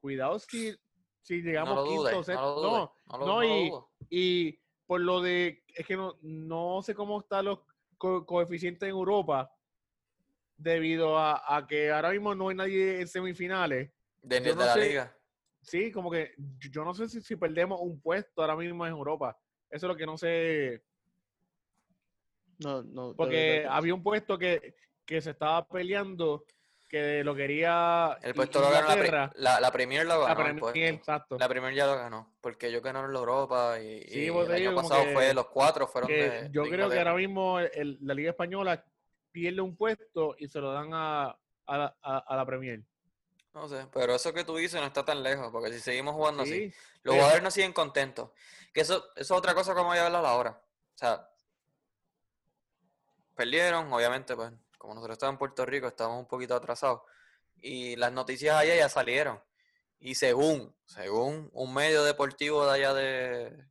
Cuidado si, si No llegamos lo quinto o no sexto. No, no no, no y- y por lo de, es que no, no sé cómo están los co- coeficientes en Europa, debido a, a que ahora mismo no hay nadie en semifinales. De, de no la sé. liga. Sí, como que yo- yo no sé si, si perdemos un puesto ahora mismo en Europa. Eso es lo que no sé, No, no, porque había un puesto que, que se estaba peleando, que lo quería El puesto lo ganó la, la, la Premier lo La ganó el Premier, puesto. exacto. La Premier ya lo ganó, porque yo ganó en la Europa y, Sí, y pues el año pasado que- fue, los cuatro fueron que de yo de creo que ahora mismo el- la Liga Española pierde un puesto y se lo dan a, a, la- a- a la Premier. No sé, pero eso que tú dices no está tan lejos, porque si seguimos jugando así, Sí, Los jugadores no siguen contentos. Que eso, eso es otra cosa como voy a hablar ahora. O sea, perdieron, obviamente, pues, como nosotros estábamos en Puerto Rico, estábamos un poquito atrasados. Y las noticias allá ya salieron. Y según, según un medio deportivo de allá de,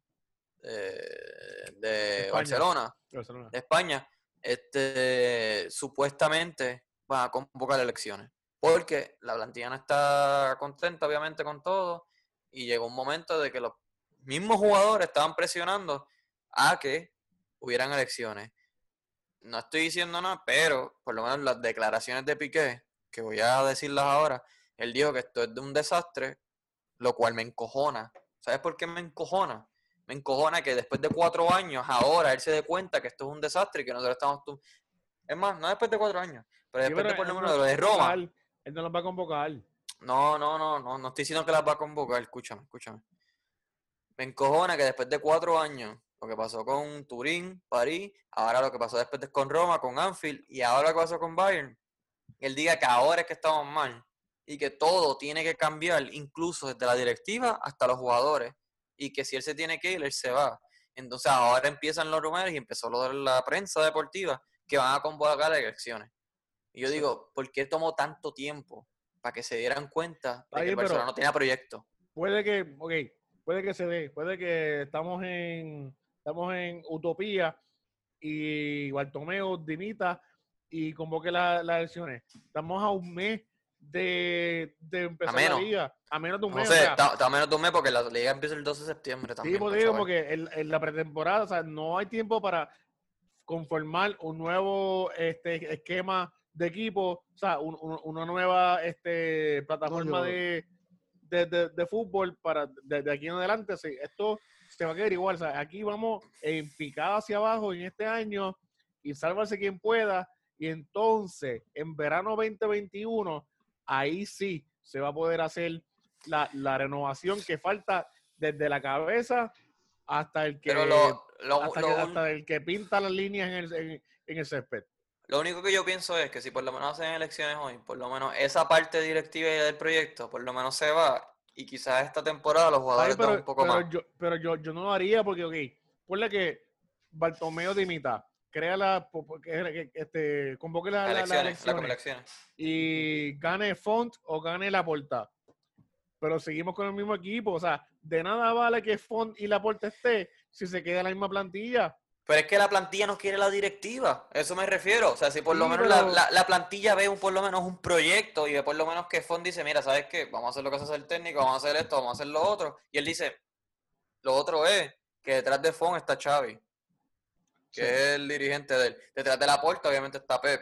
de, de España. Barcelona, Barcelona. de España, este, supuestamente van a convocar elecciones. Porque la plantilla no está contenta, obviamente, con todo. Y llegó un momento de que los mismos jugadores estaban presionando a que hubieran elecciones. No estoy diciendo nada, pero por lo menos las declaraciones de Piqué, que voy a decirlas ahora, él dijo que esto es de un desastre, lo cual me encojona. ¿Sabes por qué me encojona? Me encojona que después de cuatro años, ahora él se dé cuenta que esto es un desastre y que nosotros estamos... Es más, no después de cuatro años, pero Sí, después pero de por lo no de Roma. convocar, Él no los va a convocar. No, no, no, no, no estoy diciendo que las va a convocar, escúchame, escúchame. Me encojona que después de cuatro años, lo que pasó con Turín, París, ahora lo que pasó después de- con Roma, con Anfield, y ahora lo que pasó con Bayern, él diga que ahora es que estamos mal y que todo tiene que cambiar, incluso desde la directiva hasta los jugadores, y que si él se tiene que ir, él se va. Entonces ahora empiezan los rumores y empezó lo de la prensa deportiva que van a convocar elecciones. Y yo digo, ¿por qué tomó tanto tiempo para que se dieran cuenta de que el Barcelona no tenía proyecto? Puede que, ok, puede que se dé, puede que estamos en, estamos en utopía y Bartomeo dimita y convoque la- las elecciones. Estamos a un mes de, de empezar menos. la liga, a menos de un No mes. o sé, sea, está, está menos de un mes porque la liga empieza el 12 de septiembre Sí, también. pues para digo, porque en, en la pretemporada, o sea, no hay tiempo para conformar un nuevo este, esquema de equipo, o sea, un- un- una nueva este, plataforma yo- de, de, de- de fútbol para desde aquí en adelante. sí, esto se va a quedar igual. O sea, aquí vamos en picada hacia abajo en este año y sálvase quien pueda. Y entonces, en verano 2021, ahí sí se va a poder hacer la, la renovación que falta desde la cabeza hasta el que, Pero lo, lo- hasta, lo que- un- hasta el que pinta las líneas en el, en, en el césped. lo único que yo pienso es que si por lo menos hacen elecciones hoy, por lo menos esa parte directiva del proyecto, por lo menos se va. Y quizás esta temporada los Ay, jugadores dan pero un poco pero más. yo, pero yo, yo no lo haría porque, ok, ponle que Bartomeo dimita, crea la, este, convoque la, la- las elecciones, la elecciones elecciones. y gane Font o gane la porta. pero seguimos con el mismo equipo. O sea, de nada vale que Font y Laporte esté si se queda la misma plantilla. Pero es que la plantilla no quiere la directiva, eso me refiero. O sea, si por lo menos pero- la, la- la plantilla ve un, por lo menos un proyecto y ve por lo menos que Font dice, mira, ¿sabes qué? Vamos a hacer lo que hace el técnico, vamos a hacer esto, vamos a hacer lo otro. Y él dice, lo otro es que detrás de Font está Xavi, que Sí. es el dirigente de él. Detrás de la puerta obviamente está Pep.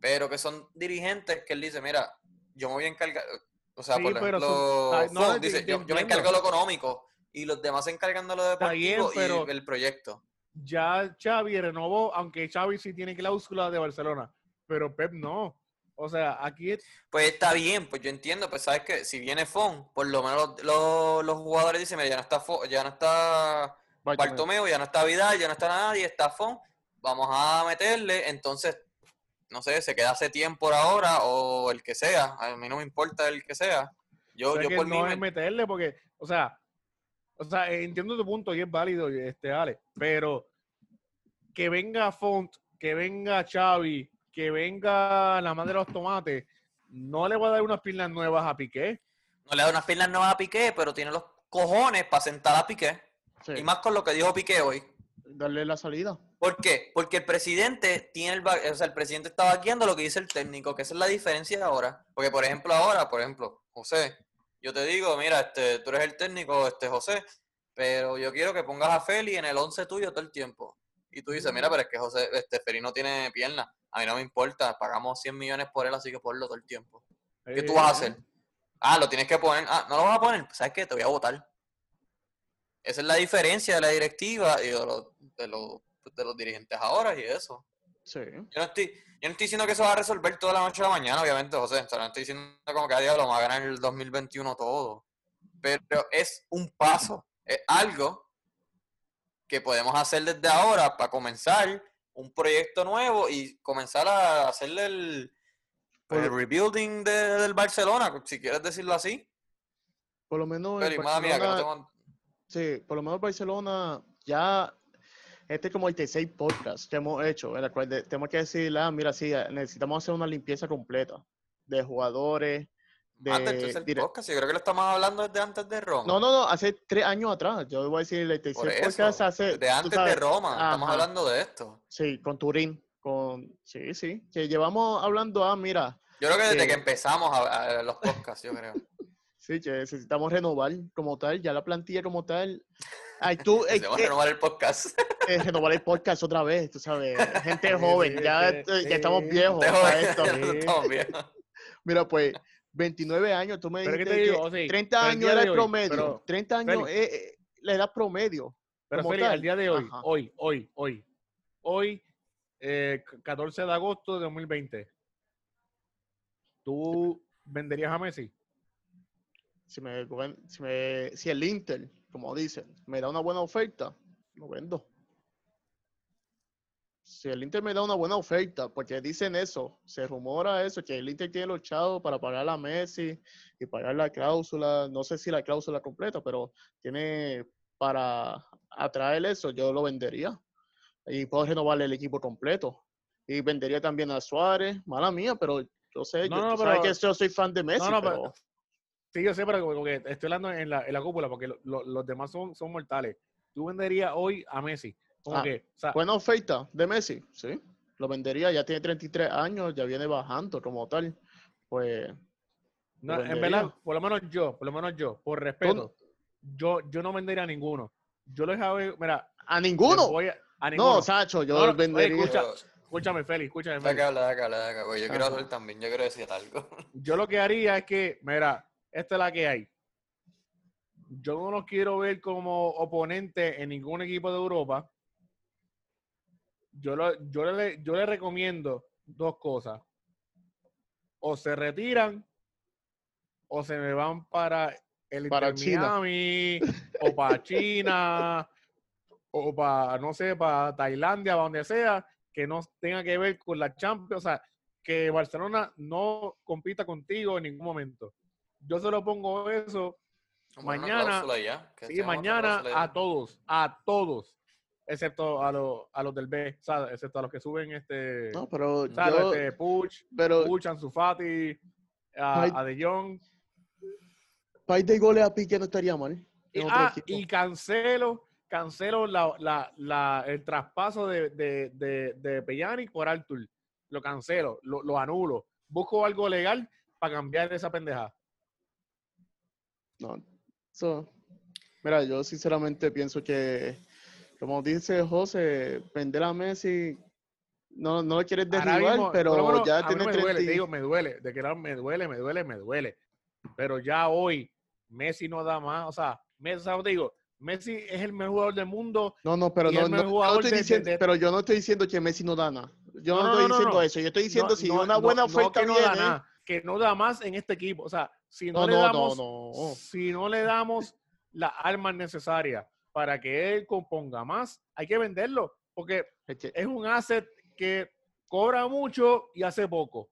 Pero que son dirigentes que él dice, mira, yo me voy a encargar, o sea, Sí, por ejemplo, ay, no, te- dice, yo, yo me encargo de lo económico y los demás se encargan de lo bien, deportivo pero- y el proyecto. Ya Xavi renovó, aunque Xavi sí tiene cláusula de Barcelona, pero Pep no. O sea, aquí es- Pues está bien, pues yo entiendo, pues sabes que si viene Fon, por lo menos los, los- jugadores dicen, mira, ya no está Fon- ya no está Bartomeu, ya no está Vidal, ya no está nadie, está Fon, vamos a meterle, entonces, no sé, se queda hace tiempo por ahora, o el que sea, a mí no me importa el que sea. Yo, Pero yo es que por mí no me- es meterle porque, o sea, o sea, entiendo tu punto y es válido, este Ale, pero que venga Font, que venga Xavi, que venga la madre de los tomates, no le va a dar unas piernas nuevas a Piqué. no le da unas piernas nuevas a Piqué, pero tiene los cojones para sentar a Piqué, Sí, y más con lo que dijo Piqué hoy. darle la salida. ¿Por qué? Porque el presidente tiene el, o sea, el presidente está guiando lo que dice el técnico, que esa es la diferencia ahora. Porque, por ejemplo, ahora, por ejemplo, José, yo te digo, mira, este, tú eres el técnico, este José, pero yo quiero que pongas a Feli en el 11 tuyo todo el tiempo. Y tú dices, mira, pero es que José, este Feli no tiene piernas. A mí no me importa, pagamos 100 millones por él, así que ponlo todo el tiempo. ¿Qué tú vas a hacer? Ah, lo tienes que poner. Ah, no lo vas a poner. ¿Sabes qué? Te voy a votar. Esa es la diferencia de la directiva y de los, de los, de los dirigentes ahora y eso. Sí. Yo no, estoy, yo no estoy diciendo que eso va a resolver toda la noche a la mañana, obviamente, José. O sea, no estoy diciendo como que a diablo vamos a ganar el 2021 todo. Pero es un paso. Es algo que podemos hacer desde ahora para comenzar un proyecto nuevo y comenzar a hacerle el, el rebuilding de- del Barcelona, si quieres decirlo así. Por lo menos. Pero, mía, que no tengo... Sí, por lo menos Barcelona ya. Este es como el tercer podcast que hemos hecho, en el cual de- tenemos que decir, ah, mira, sí, eh, necesitamos hacer una limpieza completa de jugadores. De, Antes de el podcast, yo creo que lo estamos hablando desde antes de Roma. No, no, no, hace tres años atrás. Yo voy a decir el tercer eso, podcast hace. tú antes de Roma, estamos hablando de esto. Sí, con Turín. Con, sí, sí. Que llevamos hablando, ah, mira, Yo creo que desde Sí. que empezamos a, a los podcasts, yo creo. sí, que necesitamos renovar como tal, ya la plantilla como tal. Ay, tú, eh, Necesitamos eh, renovar el podcast. eh, renovar el podcast otra vez, tú sabes. Gente joven, ya, sí, eh, ya estamos viejos para esto. Mira, pues, 29 años, tú me Pero ¿qué dijiste te que digo? Sí, 30 pero el años era el hoy, promedio. pero, 30 años es eh, la edad promedio. Pero tal. al día de hoy, Ajá. hoy, hoy, hoy, hoy, eh, c- 14 de agosto de 2020, ¿tú venderías a Messi? Si, me, si, me- si el Inter, como dicen, me da una buena oferta, lo vendo. Si el Inter me da una buena oferta, porque dicen eso, se rumora eso, que el Inter tiene los chavos para pagar a Messi y pagar la cláusula, no sé si la cláusula completa, pero tiene para atraer eso, yo lo vendería. Y puedo renovarle el equipo completo. Y vendería también a Suárez, mala mía, pero yo sé, No, yo, no, pero- que yo soy fan de Messi, no, pero... pero- Sí, yo sé, pero como que estoy hablando en la, en la cúpula, porque lo- lo- los demás son, son mortales. ¿Tú venderías hoy a Messi? Como Ah, que, o sea, Buena oferta de Messi, sí. Lo vendería, ya tiene 33 años, ya viene bajando como tal. Pues, no, lo en verdad, por lo menos yo, por lo menos yo, por respeto, yo, yo no vendería a ninguno. Yo les hago, mira, a ninguno. voy a, a ninguno. No, Sacho, yo No, oye, vendería. escucha. Yo- Escúchame, Félix, escúchame, Félix. que hable. Yo quiero hablar también, yo quiero decir algo. Yo lo que haría es que, mira, esta es la que hay. Yo no los quiero ver como oponente en ningún equipo de Europa. Yo, lo- yo, le, yo le recomiendo dos cosas. O se retiran o se me van para el Para China. Miami o para China o para, no sé, para Tailandia, para donde sea, que no tenga que ver con la Champions. O sea, que Barcelona no compita contigo en ningún momento. Yo se lo pongo eso Como Mañana- ya, que Sí, mañana ya. a todos, a todos, excepto a, los a los del B, excepto a los que suben este, No, pero ¿sabes? yo, este Puch, pero Puch, Ansu Fati, a, a De Jong. par de goles a Piqué no estaría mal. Y, ah, y cancelo, cancelo la, la, la- el traspaso de, de, de, de Pjanic por Artur. Lo cancelo, lo, lo anulo. Busco algo legal para cambiar esa pendejada. No, eso- mira, yo sinceramente pienso que, como dice José, vender a Messi no, no lo quieres derribar, mismo, pero menos, ya a mí tiene me duele, 30 te digo, me duele, de que me duele, me duele, me duele. Pero ya hoy Messi no da más, o sea, Messi, ¿sabes? Te digo, Messi es el mejor jugador del mundo. No, no, pero no, no- no estoy de- de- diciendo, de- pero yo no estoy diciendo que Messi no da nada. Yo no, No, estoy no, diciendo no. eso. Yo estoy diciendo No, si no, una buena no oferta que no da viene. nada, que no da más en este equipo. O sea, si no, No, le no, no, damos, no. si no le damos las armas necesarias para que él componga más, hay que venderlo, porque Es un asset que cobra mucho y hace poco.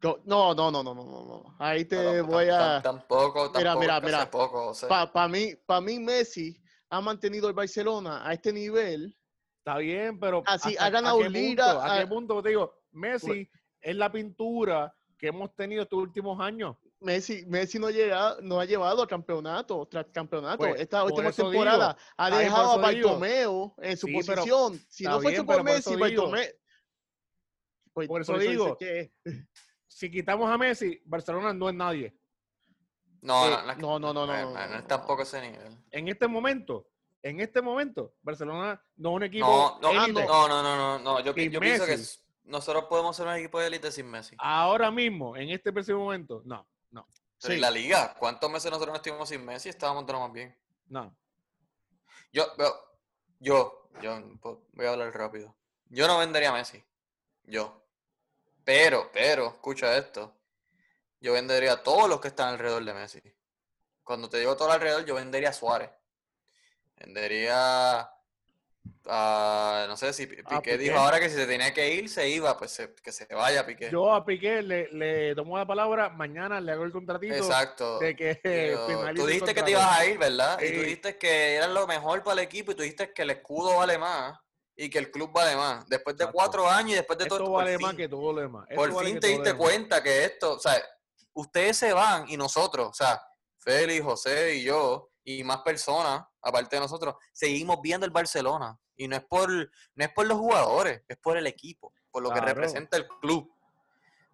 yo- no, no, no, no, no, no, no. Ahí te Pero voy a. tam- Tampoco, tampoco. Mira, mira, mira. poco, o sea, Para mí, para mí Messi ha mantenido el Barcelona a este nivel. Está bien, pero Así, ¿hasta- ha ganado punto? ¿A qué ha- punto te digo? Messi es la pintura que hemos tenido estos últimos años. Messi, Messi no, llega, no ha llevado a campeonato tras campeonato. Pues, Esta última temporada ha dejado a. Bartomeu en su Sí, pero- posición. Si no fuese por Messi. Bartomeu. Pues, Por eso dice digo. que- Si quitamos a Messi, Barcelona no es nadie. no, eh, no, no, no, no, no, no, eh, no, tampoco ese nivel. En este momento, en este momento, Barcelona no es un equipo No, no, ah, élite. no, no, no, no, no, Yo, yo pienso que nosotros podemos ser un equipo de élite sin Messi. Ahora mismo, en este preciso momento, no, no, Pero Sí. en la liga, ¿cuántos meses nosotros no estuvimos sin Messi? Estábamos de lo más bien. no. Yo, yo, yo, po- voy a hablar rápido. Yo no vendería a Messi. Yo. Pero, pero, escucha esto. Yo vendería a todos los que están alrededor de Messi. Cuando te digo todo alrededor, yo vendería a Suárez. Vendería a, no sé si Pi- A Piqué dijo ahora que si se tenía que ir, se iba, pues se- que se vaya Piqué. Yo a Piqué le, le tomo la palabra, mañana le hago el contratito Exacto. de que finalice tú dijiste que te ibas a ir, ¿verdad? Y tú dijiste que era lo mejor para el equipo y tú dijiste que el escudo vale más y que el club vale más. Después de Exacto. cuatro años y después de todo Esto vale más que todo lo demás. por vale fin te diste cuenta que esto, o sea, ustedes se van y nosotros, o sea, Félix, José y yo y más personas, aparte de nosotros, seguimos viendo el Barcelona. Y no es por, no es por los jugadores, es por el equipo, por lo que representa el club.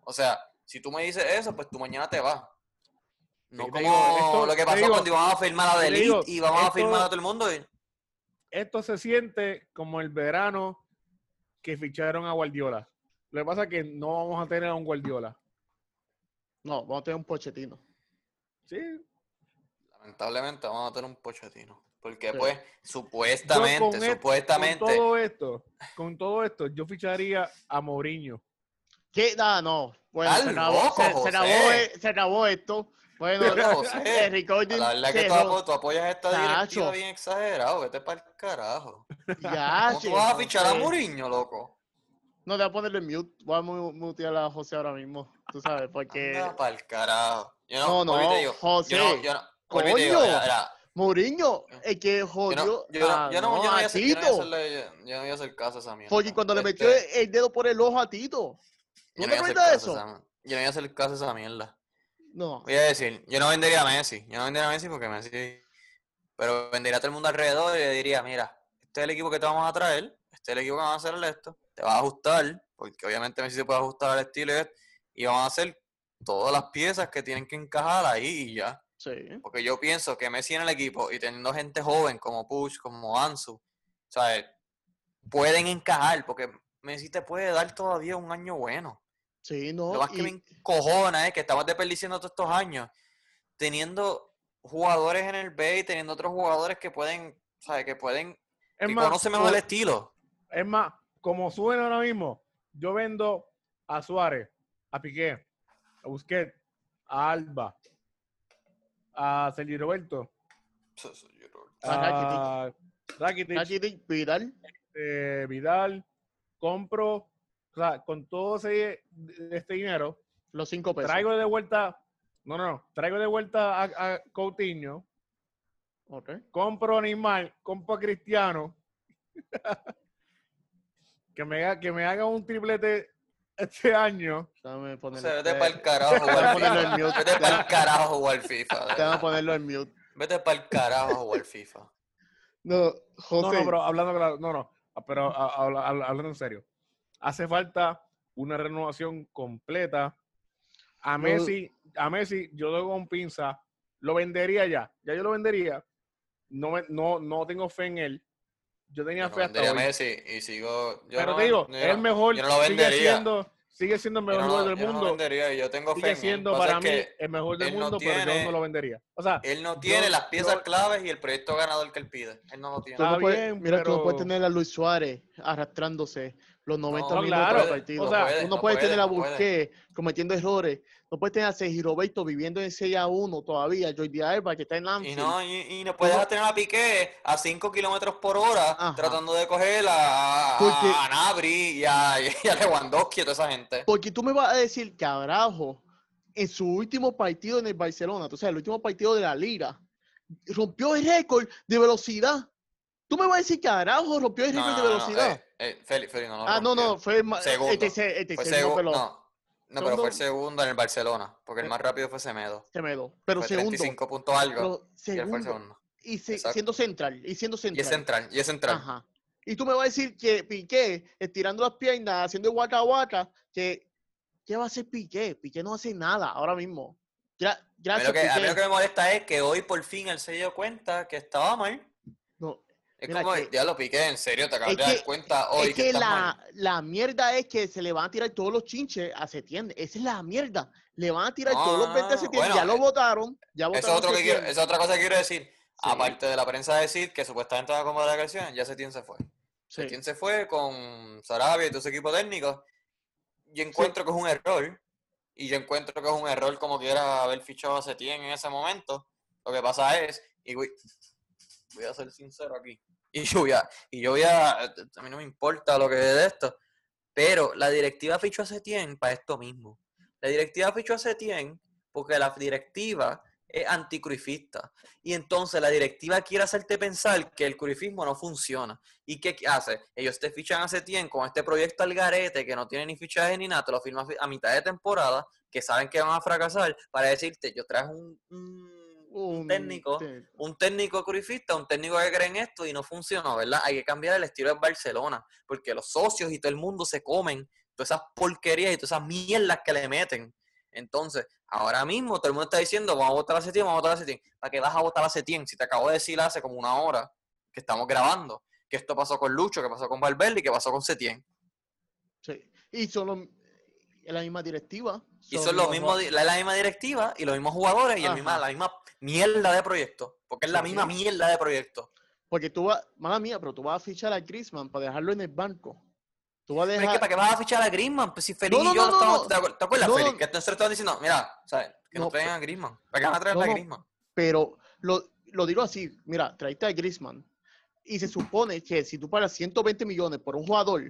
O sea, si tú me dices eso, pues tú mañana te vas. No Sí, como digo, esto- lo que pasó digo, cuando íbamos a firmar a te Delite digo, y vamos a firmar a todo el mundo. y- Esto se siente como el verano que ficharon a Guardiola. Lo que pasa es que no vamos a tener a un Guardiola. No, vamos a tener un pochetino. Sí. Lamentablemente vamos a tener un pochetino. Porque Sí. pues, supuestamente, con et- supuestamente. Con todo esto, con todo esto, yo ficharía a Mourinho. ¿Qué? Ah, no. Bueno, Estás se acabó, loco, se- se, acabó, José. eh, se acabó esto. Bueno, Pero, José, recording La verdad que se tú, jod- apo- tú apoyas esta directiva Tacho. bien exagerado. Vete para el carajo. Ya, ¿Cómo che, tú vas a fichar a. Mourinho, loco? No, te voy a ponerle mute. Voy a mu- mutear a José ahora mismo. Tú sabes, porque Anda para el carajo. Yo No, no, digo, José, Yo no, yo no, digo, coño. Mourinho, el que Yo jodió no, yo no, yo no, no, yo no voy a hacer, yo no voy a Tito. hacerle- yo- no voy a hacer caso a esa mierda. Porque cuando le Este, metió el dedo por el ojo a Tito. ¿Tú yo no te hacer acuerdas de eso? esa- Yo no voy a hacer caso a esa mierda. No. Voy a decir, yo no vendería a Messi. Yo no vendería a Messi porque Messi. Pero vendería a todo el mundo alrededor y le diría, mira, este es el equipo que te vamos a traer, este es el equipo que vamos a hacerle esto, te va a ajustar, porque obviamente Messi se puede ajustar al estilo y vamos a hacer todas las piezas que tienen que encajar ahí y ya. Sí. Porque yo pienso que Messi en el equipo y teniendo gente joven como Push, como Ansu, ¿sabes? Pueden encajar, porque Messi te puede dar todavía un año bueno. Sí, no. Lo más que me encojona es que estamos desperdiciando todos estos años teniendo jugadores en el B y teniendo otros jugadores que pueden, ¿sabes? Que pueden, Es que más, conocen mejor el estilo. es más, como suena ahora mismo, yo vendo a Suárez, a Piqué, a Busquets, a Alba, a Sergio Roberto, A a Rakitic, Rakitic, Vidal. eh, Vidal, compro, o sea, con todo ese, este dinero, Los cinco pesos. traigo de vuelta, no, no, no, traigo de vuelta a, a Coutinho, Ok. compro a Neymar, compro a Cristiano, que me, que me haga un triplete este año, Déjame O ponerlo. sea, vete para el carajo jugar FIFA. Vete para el carajo jugar FIFA. Déjame ponerlo en mute. Vete para el carajo jugar FIFA. No, no, José. no, pero hablando claro, no, no, pero a- a- habla- habla- hablando en serio, hace falta una renovación completa. A No. Messi, a Messi, yo lo con pinza, lo vendería ya, ya yo lo vendería. No, me- no, no tengo fe en él. Yo tenía Yo no fe hasta vendería a hoy. Messi y sigo. yo Pero no te digo, es el no- mejor, yo no lo sigue vendería. siendo, sigue siendo el mejor no, jugador del yo no mundo. vendería y yo tengo fe Sigue él. siendo para mí el mejor del él no mundo, pero yo tiene- no lo vendería. O sea, él no tiene yo- las piezas yo- claves y el proyecto ganador que él pide. Él no lo tiene. Tú no puedes- bien, mira, tú no puedes pero- tener a Luis Suárez arrastrándose los 90 No, minutos claro, del partido. o sea, puede, tú no, no puedes puede, tener a no puede. Busquets cometiendo errores. No puedes tener a Sergio Roberto viviendo en 6 a 1 todavía. Jordi Alba que está en Y Anfield. no, y, y no puedes no- tener a Piqué a 5 kilómetros por hora Ajá. tratando de coger a, Porque- a Nabri y a, y a Lewandowski y toda esa gente. Porque tú me vas a decir que Araujo, en su último partido en el Barcelona, o sea, el último partido de la liga, rompió el récord de velocidad. Tú me vas a decir que Araujo rompió el No, récord no, de no, velocidad. eh, eh, no lo ah, no, no, fue Segundo. el tercer, el Fue no, segundo. pero No, no, pero fue el Segundo. segundo en el Barcelona, porque el Eh, más rápido fue Semedo. Semedo. Pero fue segundo. 35 puntos algo. Pero y él fue el segundo. segundo. Y se- siendo central. Y siendo Y central. es central, y es central. Ajá. Y tú me vas a decir que Piqué, estirando las piernas, haciendo guaca guaca, que ¿qué va a hacer Piqué? Piqué no hace nada ahora mismo. Gra- A mí, gracias, lo que, a mí lo que me molesta es que hoy por fin él se dio cuenta que estaba mal. No, Es Mira, como, que- ya lo piqué, en serio, te acabas de dar cuenta hoy es que, que estás la, mal. la mierda es que se le van a tirar todos los chinches a Setién. Esa es la mierda. Le van a tirar No, todos los no, 20 a Setién. bueno, ya lo eh, votaron. Ya Eso votaron es, otro que quiero- Setién. esa es otra cosa que quiero decir. Sí, Aparte de la prensa decir que supuestamente va a acomodar la elección, ya Setién se fue. sí. Setién se fue con Sarabia y todo su equipo técnico. Yo encuentro que es un error. Y yo encuentro que es un error como quiera haber fichado a Setién en ese momento. Lo que pasa es, y voy, a ser sincero aquí. Y yo voy a, y yo voy a, mí no me importa lo que es de esto. Pero la directiva fichó a Setién para esto mismo. La directiva fichó a Setién porque la directiva es anticruifista. Y entonces la directiva quiere hacerte pensar que el cruifismo no funciona. ¿Y qué hace? Ellos te fichan a Setién con este proyecto al garete que no tiene ni fichaje ni nada, te lo firman a mitad de temporada, que saben que van a fracasar, para decirte, yo traje un- un técnico sí. un técnico cruifista, un técnico que cree en esto y no funcionó, ¿verdad? Hay que cambiar el estilo de Barcelona, porque los socios y todo el mundo se comen todas esas porquerías y todas esas mierdas que le meten. Entonces, ahora mismo todo el mundo está diciendo, vamos a votar a Setién, vamos a votar a Setién. ¿Para qué vas a votar a Setién? Si te acabo de decir hace como una hora que estamos grabando, que esto pasó con Lucho, que pasó con Valverde y que pasó con Setién. Sí. Y son los- es la misma directiva. Y son los mismos, la, la misma directiva y los mismos jugadores y el misma, la misma mierda de proyecto, porque es la misma mierda de proyecto. Porque tú vas, mala mía, pero tú vas a fichar a Griezmann para dejarlo en el banco. Tú vas a Pero es dejar. que ¿para qué vas a fichar a Griezmann? Pues si Félix no, y yo no, no estamos... no. ¿Te acuer- te acuerdas, No, Félix? no. Que nosotros estaban diciendo, mira, ¿sabes? Que no No, traigan a Griezmann. ¿Para qué van a traer No, a no. Griezmann? Pero lo, lo digo así, mira, traiste a Griezmann y se supone que si tú pagas 120 millones por un jugador,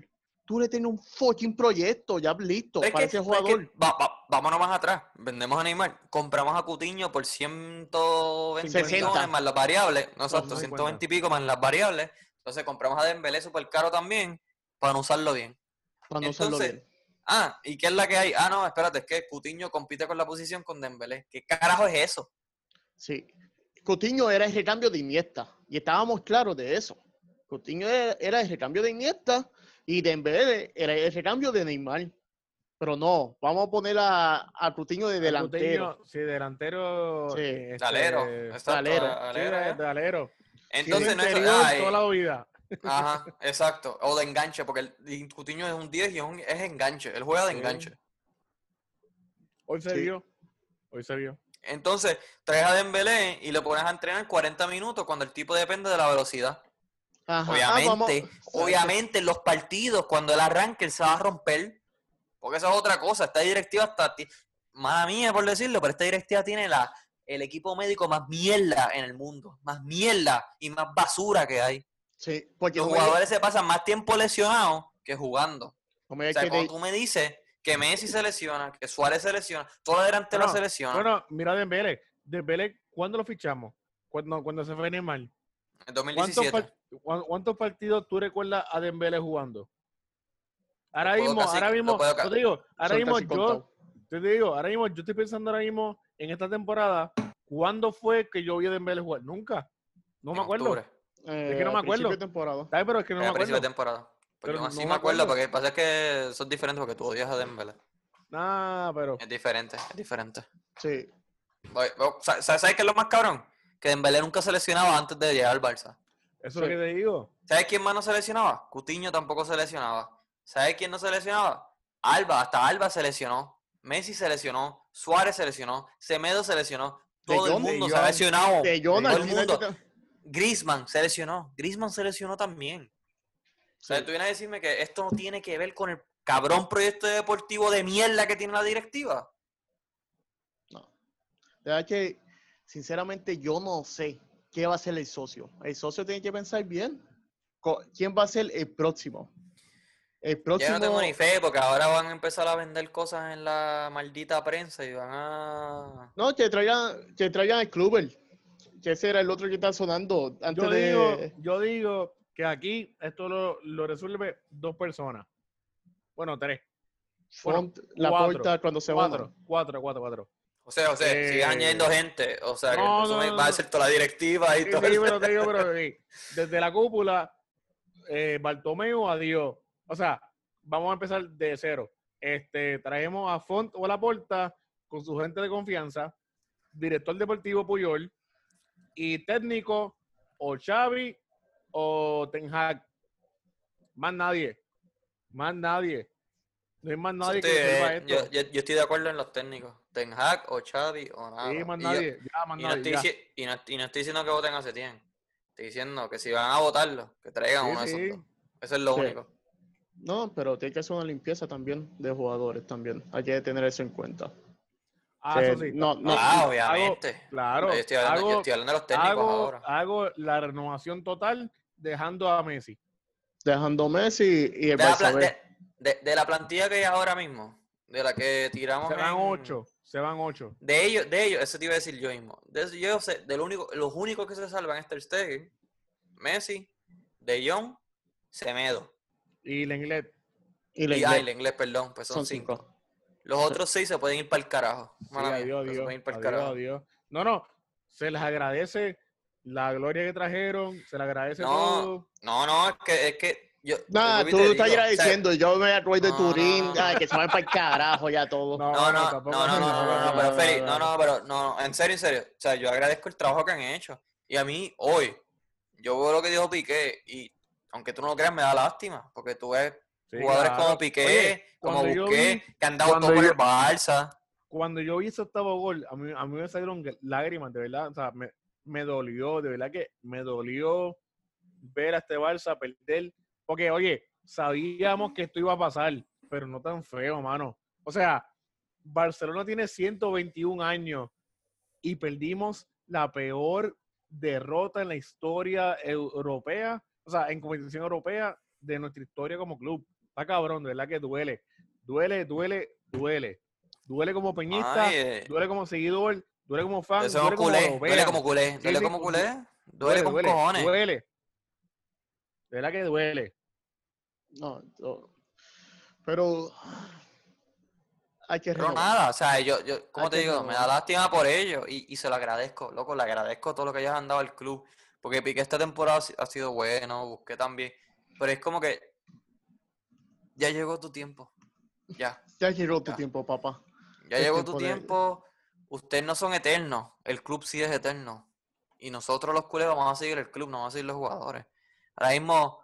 tú le tienes un fucking proyecto ya listo es para que- ese pero es que jugador. va- vámonos más atrás. Vendemos a Neymar. Compramos a Cutiño por 120 60. millones más las variables. No, exacto, 50. 120 y pico más las variables. Entonces compramos a Dembélé súper caro también para no usarlo bien. para no usarlo bien. Ah, ¿y qué es la que hay? Ah, no, espérate, es que Cutiño compite con la posición con Dembélé. ¿Qué carajo es eso? Sí. Coutinho era el recambio de Iniesta y estábamos claros de eso. Era, era el recambio de Iniesta y Dembélé era el recambio de Neymar. Pero no, vamos a poner a, a Coutinho de delantero. Sí, delantero. Sí. eh, este, exacto, Alero, de, ya. de alero. Entonces, Sí, no es- ay, toda la vida. Ajá, exacto. O de enganche, porque el y Coutinho es un 10 y es, un- es enganche. Él juega de Sí. enganche. Hoy se Sí. vio. Hoy se vio. Entonces, traes a Dembélé y lo pones a entrenar 40 minutos cuando el tipo depende de la velocidad. Ajá. Ah, Obviamente, obviamente en los partidos, cuando él arranque, él se va a romper. Porque eso es otra cosa. Esta directiva está... Mala mía por decirlo, pero esta directiva tiene la, el equipo médico más mierda en el mundo. Más mierda y más basura que hay. Sí, porque Los jugadores se pasan más tiempo lesionados que jugando. O sea, que cuando de- tú me dices que Messi se lesiona, que Suárez se lesiona, toda la delantera Bueno, se lesiona. Bueno, mira Dembélé. Dembélé, ¿cuándo lo fichamos? Cuando, cuando se fue Neymar. en ¿Cuántos, 2017. par- cuán- cuántos partidos tú recuerdas a Dembélé jugando? Ahora mismo, casi- ahora mismo, yo te digo, ahora mismo yo, te digo, ahora mismo yo estoy pensando ahora mismo en esta temporada, ¿cuándo fue que yo vi a Dembélé jugar? Nunca. No me acuerdo. octubre, Eh, que no me principio acuerdo. de temporada. ¿Sabes? Pero es que no me a principio de acuerdo. temporada. Pero yo así no me me acuerdo, acuerdo. porque pasa es que son diferentes porque tú odias a Dembélé. Ah, pero Es diferente, es diferente. Sí. ¿Sabes qué es lo más cabrón? Que Dembélé nunca se lesionaba antes de llegar al Barça. eso es lo que te digo. ¿Sabes quién más no se lesionaba? Cutiño tampoco se lesionaba. ¿Sabes quién no se lesionaba? Alba, hasta Alba se lesionó. Messi se lesionó. Suárez se lesionó. Semedo se lesionó. De Todo el mundo se ha lesionado. De John todo el mundo. Griezmann se lesionó. Griezmann se lesionó también. O sea, Sí. tú vienes a decirme que esto no tiene que ver con el cabrón proyecto deportivo de mierda que tiene la directiva. No. De verdad que, sinceramente, yo no sé qué va a ser el socio. El socio tiene que pensar bien. ¿Quién va a ser el próximo? El Yo próximo. no tengo ni fe porque ahora van a empezar a vender cosas en la maldita prensa y van a... No, que traigan, que traigan el Kluber. Que ese era el otro que está sonando antes Yo de. digo, yo digo que aquí esto lo, lo resuelve dos personas. Bueno, tres. bueno, la cuatro, puerta cuando se Cuatro, van. cuatro, cuatro, cuatro. O sea, o sea, Eh, sigue añadiendo gente. O sea, que no, eso no, no, va a ser toda la directiva y Sí, todo. sí, el- pero te digo, pero sí, desde la cúpula, eh, Bartomeu, adiós. O sea, vamos a empezar de cero. Este, traemos a Font o la Porta con su gente de confianza, director deportivo Puyol y técnico o Xavi o Ten Hag. Más nadie. Más nadie. No hay más nadie que eh, esto. yo, yo- yo estoy de acuerdo en los técnicos. Ten Hag o Xavi o nada. sí, más Y yo- nadie. ya, más Y no, nadie. estoy, ya. y, no, y no estoy diciendo que voten a Setién. Estoy diciendo que si van a votarlo, que traigan Sí, uno de sí. esos dos. Eso es lo Sí. único. No, pero tiene que hacer una limpieza también de jugadores también. Hay que tener eso en cuenta. Ah, que eso sí. no- no- ah, hago- obviamente. claro. yo, estoy hablando, yo hago- estoy hablando de los técnicos hago, ahora. hago la renovación total dejando a Messi. Dejando Messi y el De la, de- de- de la plantilla que hay ahora mismo, de la que tiramos. Se van en- ocho. Se van ocho. De ellos, de ellos, eso te iba a decir yo mismo. De yo sé, del único, los únicos que se salvan es Ter Stegen, Messi, De Jong, Semedo. Y la inglés. Y Y, la ah, inglés. el inglés, perdón, pues son, son cinco. cinco. Los otros seis se pueden ir para el carajo. Sí, Mala mía, adiós, pero se adiós, pueden ir para el adiós, carajo. adiós. No, no. Se les agradece la gloria que trajeron. Se les agradece No, todo. No, no, es que, es que yo. Tú estás digo, o sea, agradeciendo. Yo me acuerdo de No, Turín. no, no. ay, que se van para el carajo ya todo. No, No, no, no, no, no, pero Feli, no, no, no, pero no, en serio, en serio. O sea, yo agradezco el trabajo que han hecho. Y a mí, hoy, yo veo lo que dijo Piqué y aunque tú no lo creas, me da lástima. Porque tú ves Sí, jugadores claro. como Piqué, Oye, como Busqué, vi- que han dado todo por el Barça. Cuando yo vi ese octavo gol, a mí, a mí me salieron gr- lágrimas, de verdad. O sea, me, me dolió, de verdad que me dolió ver a este Barça perder. Porque, oye, sabíamos que esto iba a pasar, pero no tan feo, mano. O sea, Barcelona tiene 121 años y perdimos la peor derrota en la historia eu- europea, o sea, en competición europea de nuestra historia como club. Está cabrón, de verdad que duele. Duele, duele, duele. Duele como peñista, Ay, eh, duele como seguidor, duele como fan, duele como culé, duele como culé, Sí, duele sí, como culé, duele con duele, cojones. duele. De verdad que duele. No, no. Pero hay que Pero nada, o sea, yo, yo como te digo, me da lástima por ellos y, y se lo agradezco, loco, le agradezco todo lo que ellos han dado al club, porque Piqué esta temporada ha si- ha sido bueno, busqué también, pero es como que ya llegó tu tiempo, ya, Ya llegó tu Ya. tiempo, papá. ya llegó tu tiempo de- ustedes no son eternos, el club sí es eterno, y nosotros los culés vamos a seguir el club, no vamos a seguir los jugadores. Ahora mismo,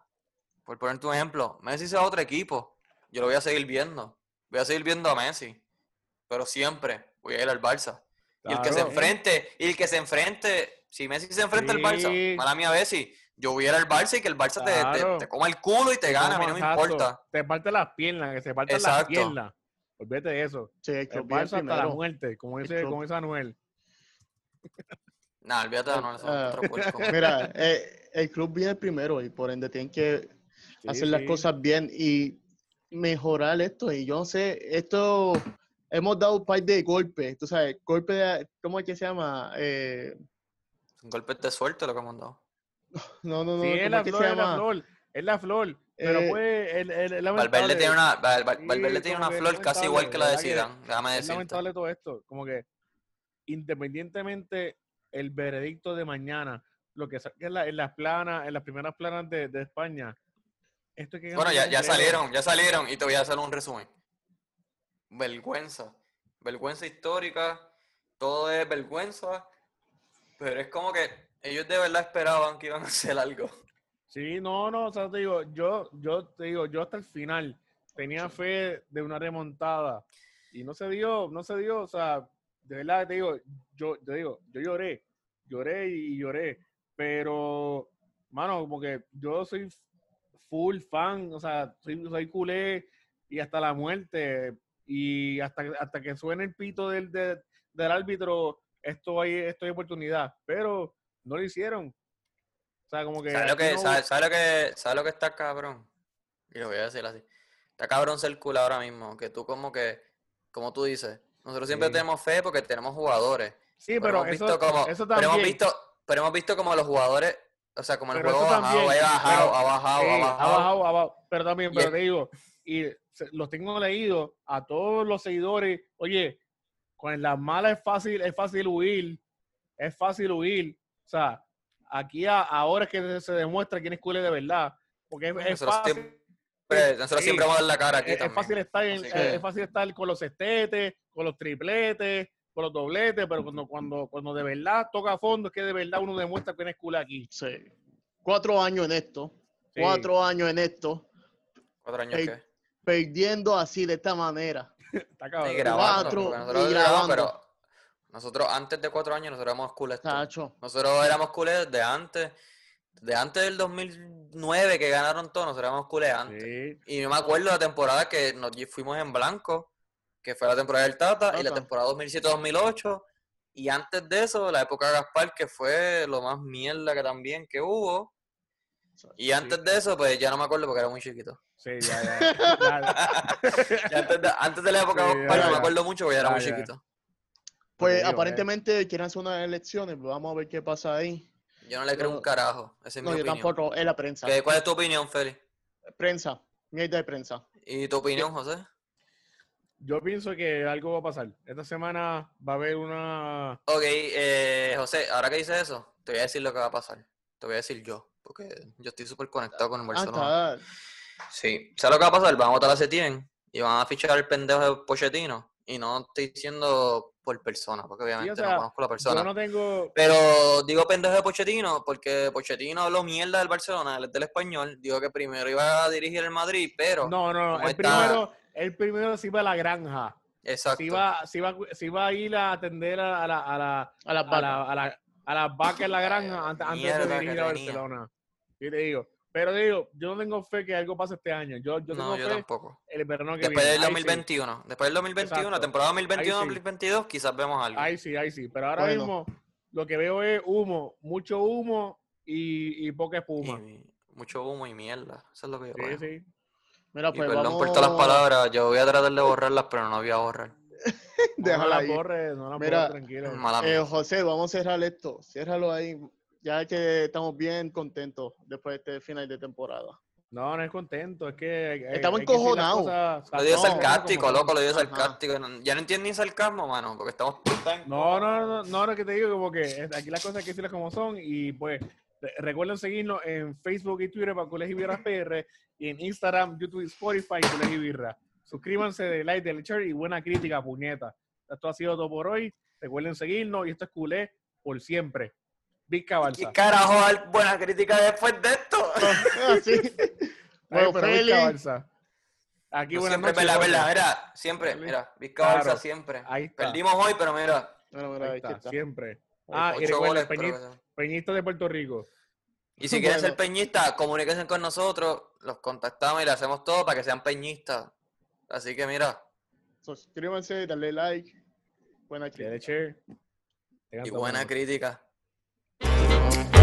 por ponerte un ejemplo, Messi se va a otro equipo, yo lo voy a seguir viendo, voy a seguir viendo a Messi, pero siempre voy a ir al Barça. Y el que se enfrente, y el que se enfrente, si Messi se enfrenta al Barça, Sí. mala mía Messi, yo voy a ir al Barça y que el Barça te- te, coma el culo y te gana, a mí no me importa. Te parte las piernas, que se partan las piernas. Olvídate de eso. Sí, el El Barça hasta la muerte, como El dice, club. como dice Anuel. Nah, olvídate de no, otro puerco. Mira, eh, el club viene primero y por ende tienen que Sí, hacer las sí. cosas bien y mejorar esto. Y yo no sé, esto hemos dado un par de golpes, tú sabes, golpe de, ¿cómo es que se llama? Eh, Un golpe de suerte lo que hemos dado. no, no, no, Sí, es ¿cómo la es flor, es la flor. Es la flor. Pero Eh, pues, el, el, el Valverde tiene una, Val- Val- Sí, Valverde tiene una flor casi igual que la de lamentable, ¿verdad Zidane, déjame es decirte. lamentable todo esto. Como que, independientemente el veredicto de mañana, lo que saque en, la- en las planas, en las primeras planas de, de España, esto que Bueno, ya, ya salieron, ya salieron y te voy a hacer un resumen. Vergüenza. Vergüenza histórica. Todo es vergüenza. Pero es como que ellos de verdad esperaban que iban a hacer algo. Sí, no, no, o sea, te digo, yo, yo te digo, yo hasta el final tenía fe de una remontada y no se dio, no se dio, o sea, de verdad te digo, yo te digo, yo lloré, lloré y lloré, pero, mano, como que yo soy full fan, o sea, soy, soy culé y hasta la muerte y hasta, hasta que suene el pito del, de- del árbitro, esto hay, esto hay oportunidad, pero no lo hicieron. O sea, como que... ¿Sabes lo que, no- sabe- sabe lo que, sabe lo que está cabrón? Y lo voy a decir así. Está cabrón ser cool ahora mismo. Que tú como que, como tú dices, nosotros siempre Sí. tenemos fe porque tenemos jugadores. Sí, Pero, pero, hemos eso, visto como, eso pero también. hemos visto, pero hemos visto como los jugadores, o sea, como el Pero juego ha bajado, ha bajado, pero- ha bajado, ha bajado. ha bajado. Pero también, pero te digo, y los tengo leídos a todos los seguidores, oye, con las malas es fácil, es fácil huir, es fácil huir. O sea, aquí a- ahora es que se demuestra quién es culé de verdad. Porque es, fácil. siempre, nosotros sí. siempre vamos a dar la cara aquí Es, es también. fácil estar en- Así es- que- es fácil estar con los estetes, con los tripletes, con los dobletes, pero cuando, cuando, cuando de verdad toca a fondo, es que de verdad uno demuestra quién es culé aquí. sí. Cuatro años en esto. Sí. Cuatro años en esto. Cuatro años Ey, que. Perdiendo así de esta manera. Está cabrón. Y grabando, Cuatro, porque nosotros y grabamos, grabando. pero nosotros antes de cuatro años nosotros éramos. Tacho. Nosotros éramos culés de antes, de antes del 2009 que ganaron todos, nosotros éramos culés antes. Sí. Y yo me acuerdo la temporada que nos fuimos en blanco, que fue la temporada del Tata, y la temporada 2007-2008. Y antes de eso, la época de Gaspar, que fue lo más mierda que también que hubo. Y antes de eso, pues ya no me acuerdo porque era muy chiquito. Sí, ya, ya. antes, de, antes de la época Sí, ya, no me acuerdo mucho porque era Ya, muy ya. chiquito. Pues digo, eh. aparentemente quieren hacer unas elecciones. pues Vamos a ver qué pasa ahí. Yo no le creo un carajo. Esa es No, mi yo opinión. tampoco. Es la prensa. ¿Qué- ¿Cuál es tu opinión, Feli? Prensa. Mierda de prensa. ¿Y tu opinión, José? Yo pienso que algo va a pasar. Esta semana va a haber una. Ok, eh, José, ahora que dices eso, te voy a decir lo que va a pasar. Te voy a decir yo, porque yo estoy súper conectado con el Ah, Barcelona. Sí, ¿sabes lo que va a pasar? Van a votar a Setién y van a fichar al pendejo de Pochettino. Y no estoy diciendo por persona, porque obviamente sea, no conozco a la persona. Yo no tengo. Pero digo pendejo de Pochettino porque Pochettino habló mierda del Barcelona, él es del español. Digo que primero iba a dirigir el Madrid, pero... No, no, no. ¿cómo El está? primero, el primero sí va a la granja. Exacto. Sí va, sí va, sí va a ir a atender a, la, a, la, A la a, vaca. la, a, la, a las vacas en la granja antes, antes de dirigir a tenía. Barcelona. Sí, te digo. Pero digo, yo no tengo fe que algo pase este año. Yo, yo tengo no, yo fe tampoco. el verano que Después viene. del Ahí sí. 2021. Después del 2021, la Exacto. temporada Ahí sí. 2021-2022, quizás vemos algo. Ahí sí, ahí sí. Pero ahora Bueno. mismo lo que veo es humo, mucho humo y, y poca espuma. Y mucho humo y mierda. Eso es lo que yo Sí, veo. sí. Mira, Y pues perdón vamos. por todas las palabras. Yo voy a tratar de borrarlas, pero no voy a borrar. No, Déjala no la ahí. borres, no la Mira, borres, tranquilo. Mala Eh. José, vamos a cerrar esto. Ciérralo ahí. Ya que estamos bien contentos después de este final de temporada. No, no es contento, es que... hay- Estamos encojonados. Lo digo no, sarcástico, son. loco, lo digo Ajá. sarcástico. No- Ya no entiendo ni sarcasmo, mano, porque estamos No, no, no, no, no, que te digo como que es- aquí las cosas hay que decirlas como son y pues re- recuerden seguirnos en Facebook y Twitter para Cules y Birras PR y en Instagram, YouTube y Spotify Cules y Birras. Suscríbanse, de like, del share y buena crítica, puñeta. Esto ha sido todo por hoy. Recuerden seguirnos y esto es Culé por siempre. Vizca ¿Qué Balsa. carajo dar buena crítica después de esto? Bueno, pero. Vizca Balsa. Aquí buenas siempre, noches. verdad, verdad, mira, siempre, mira, Vizca Claro. Balsa siempre. Ahí está. Perdimos hoy, pero mira, Bueno, mira, Ahí está, está. siempre. Ah, y ocho recuerden, goles, Peñi- Peñistas de Puerto Rico. Y si quieren ser peñistas, comuníquense con nosotros, los contactamos y le hacemos todo para que sean peñistas. Así que mira, Suscríbanse, dale like. Buena crítica. y buena crítica. Yeah.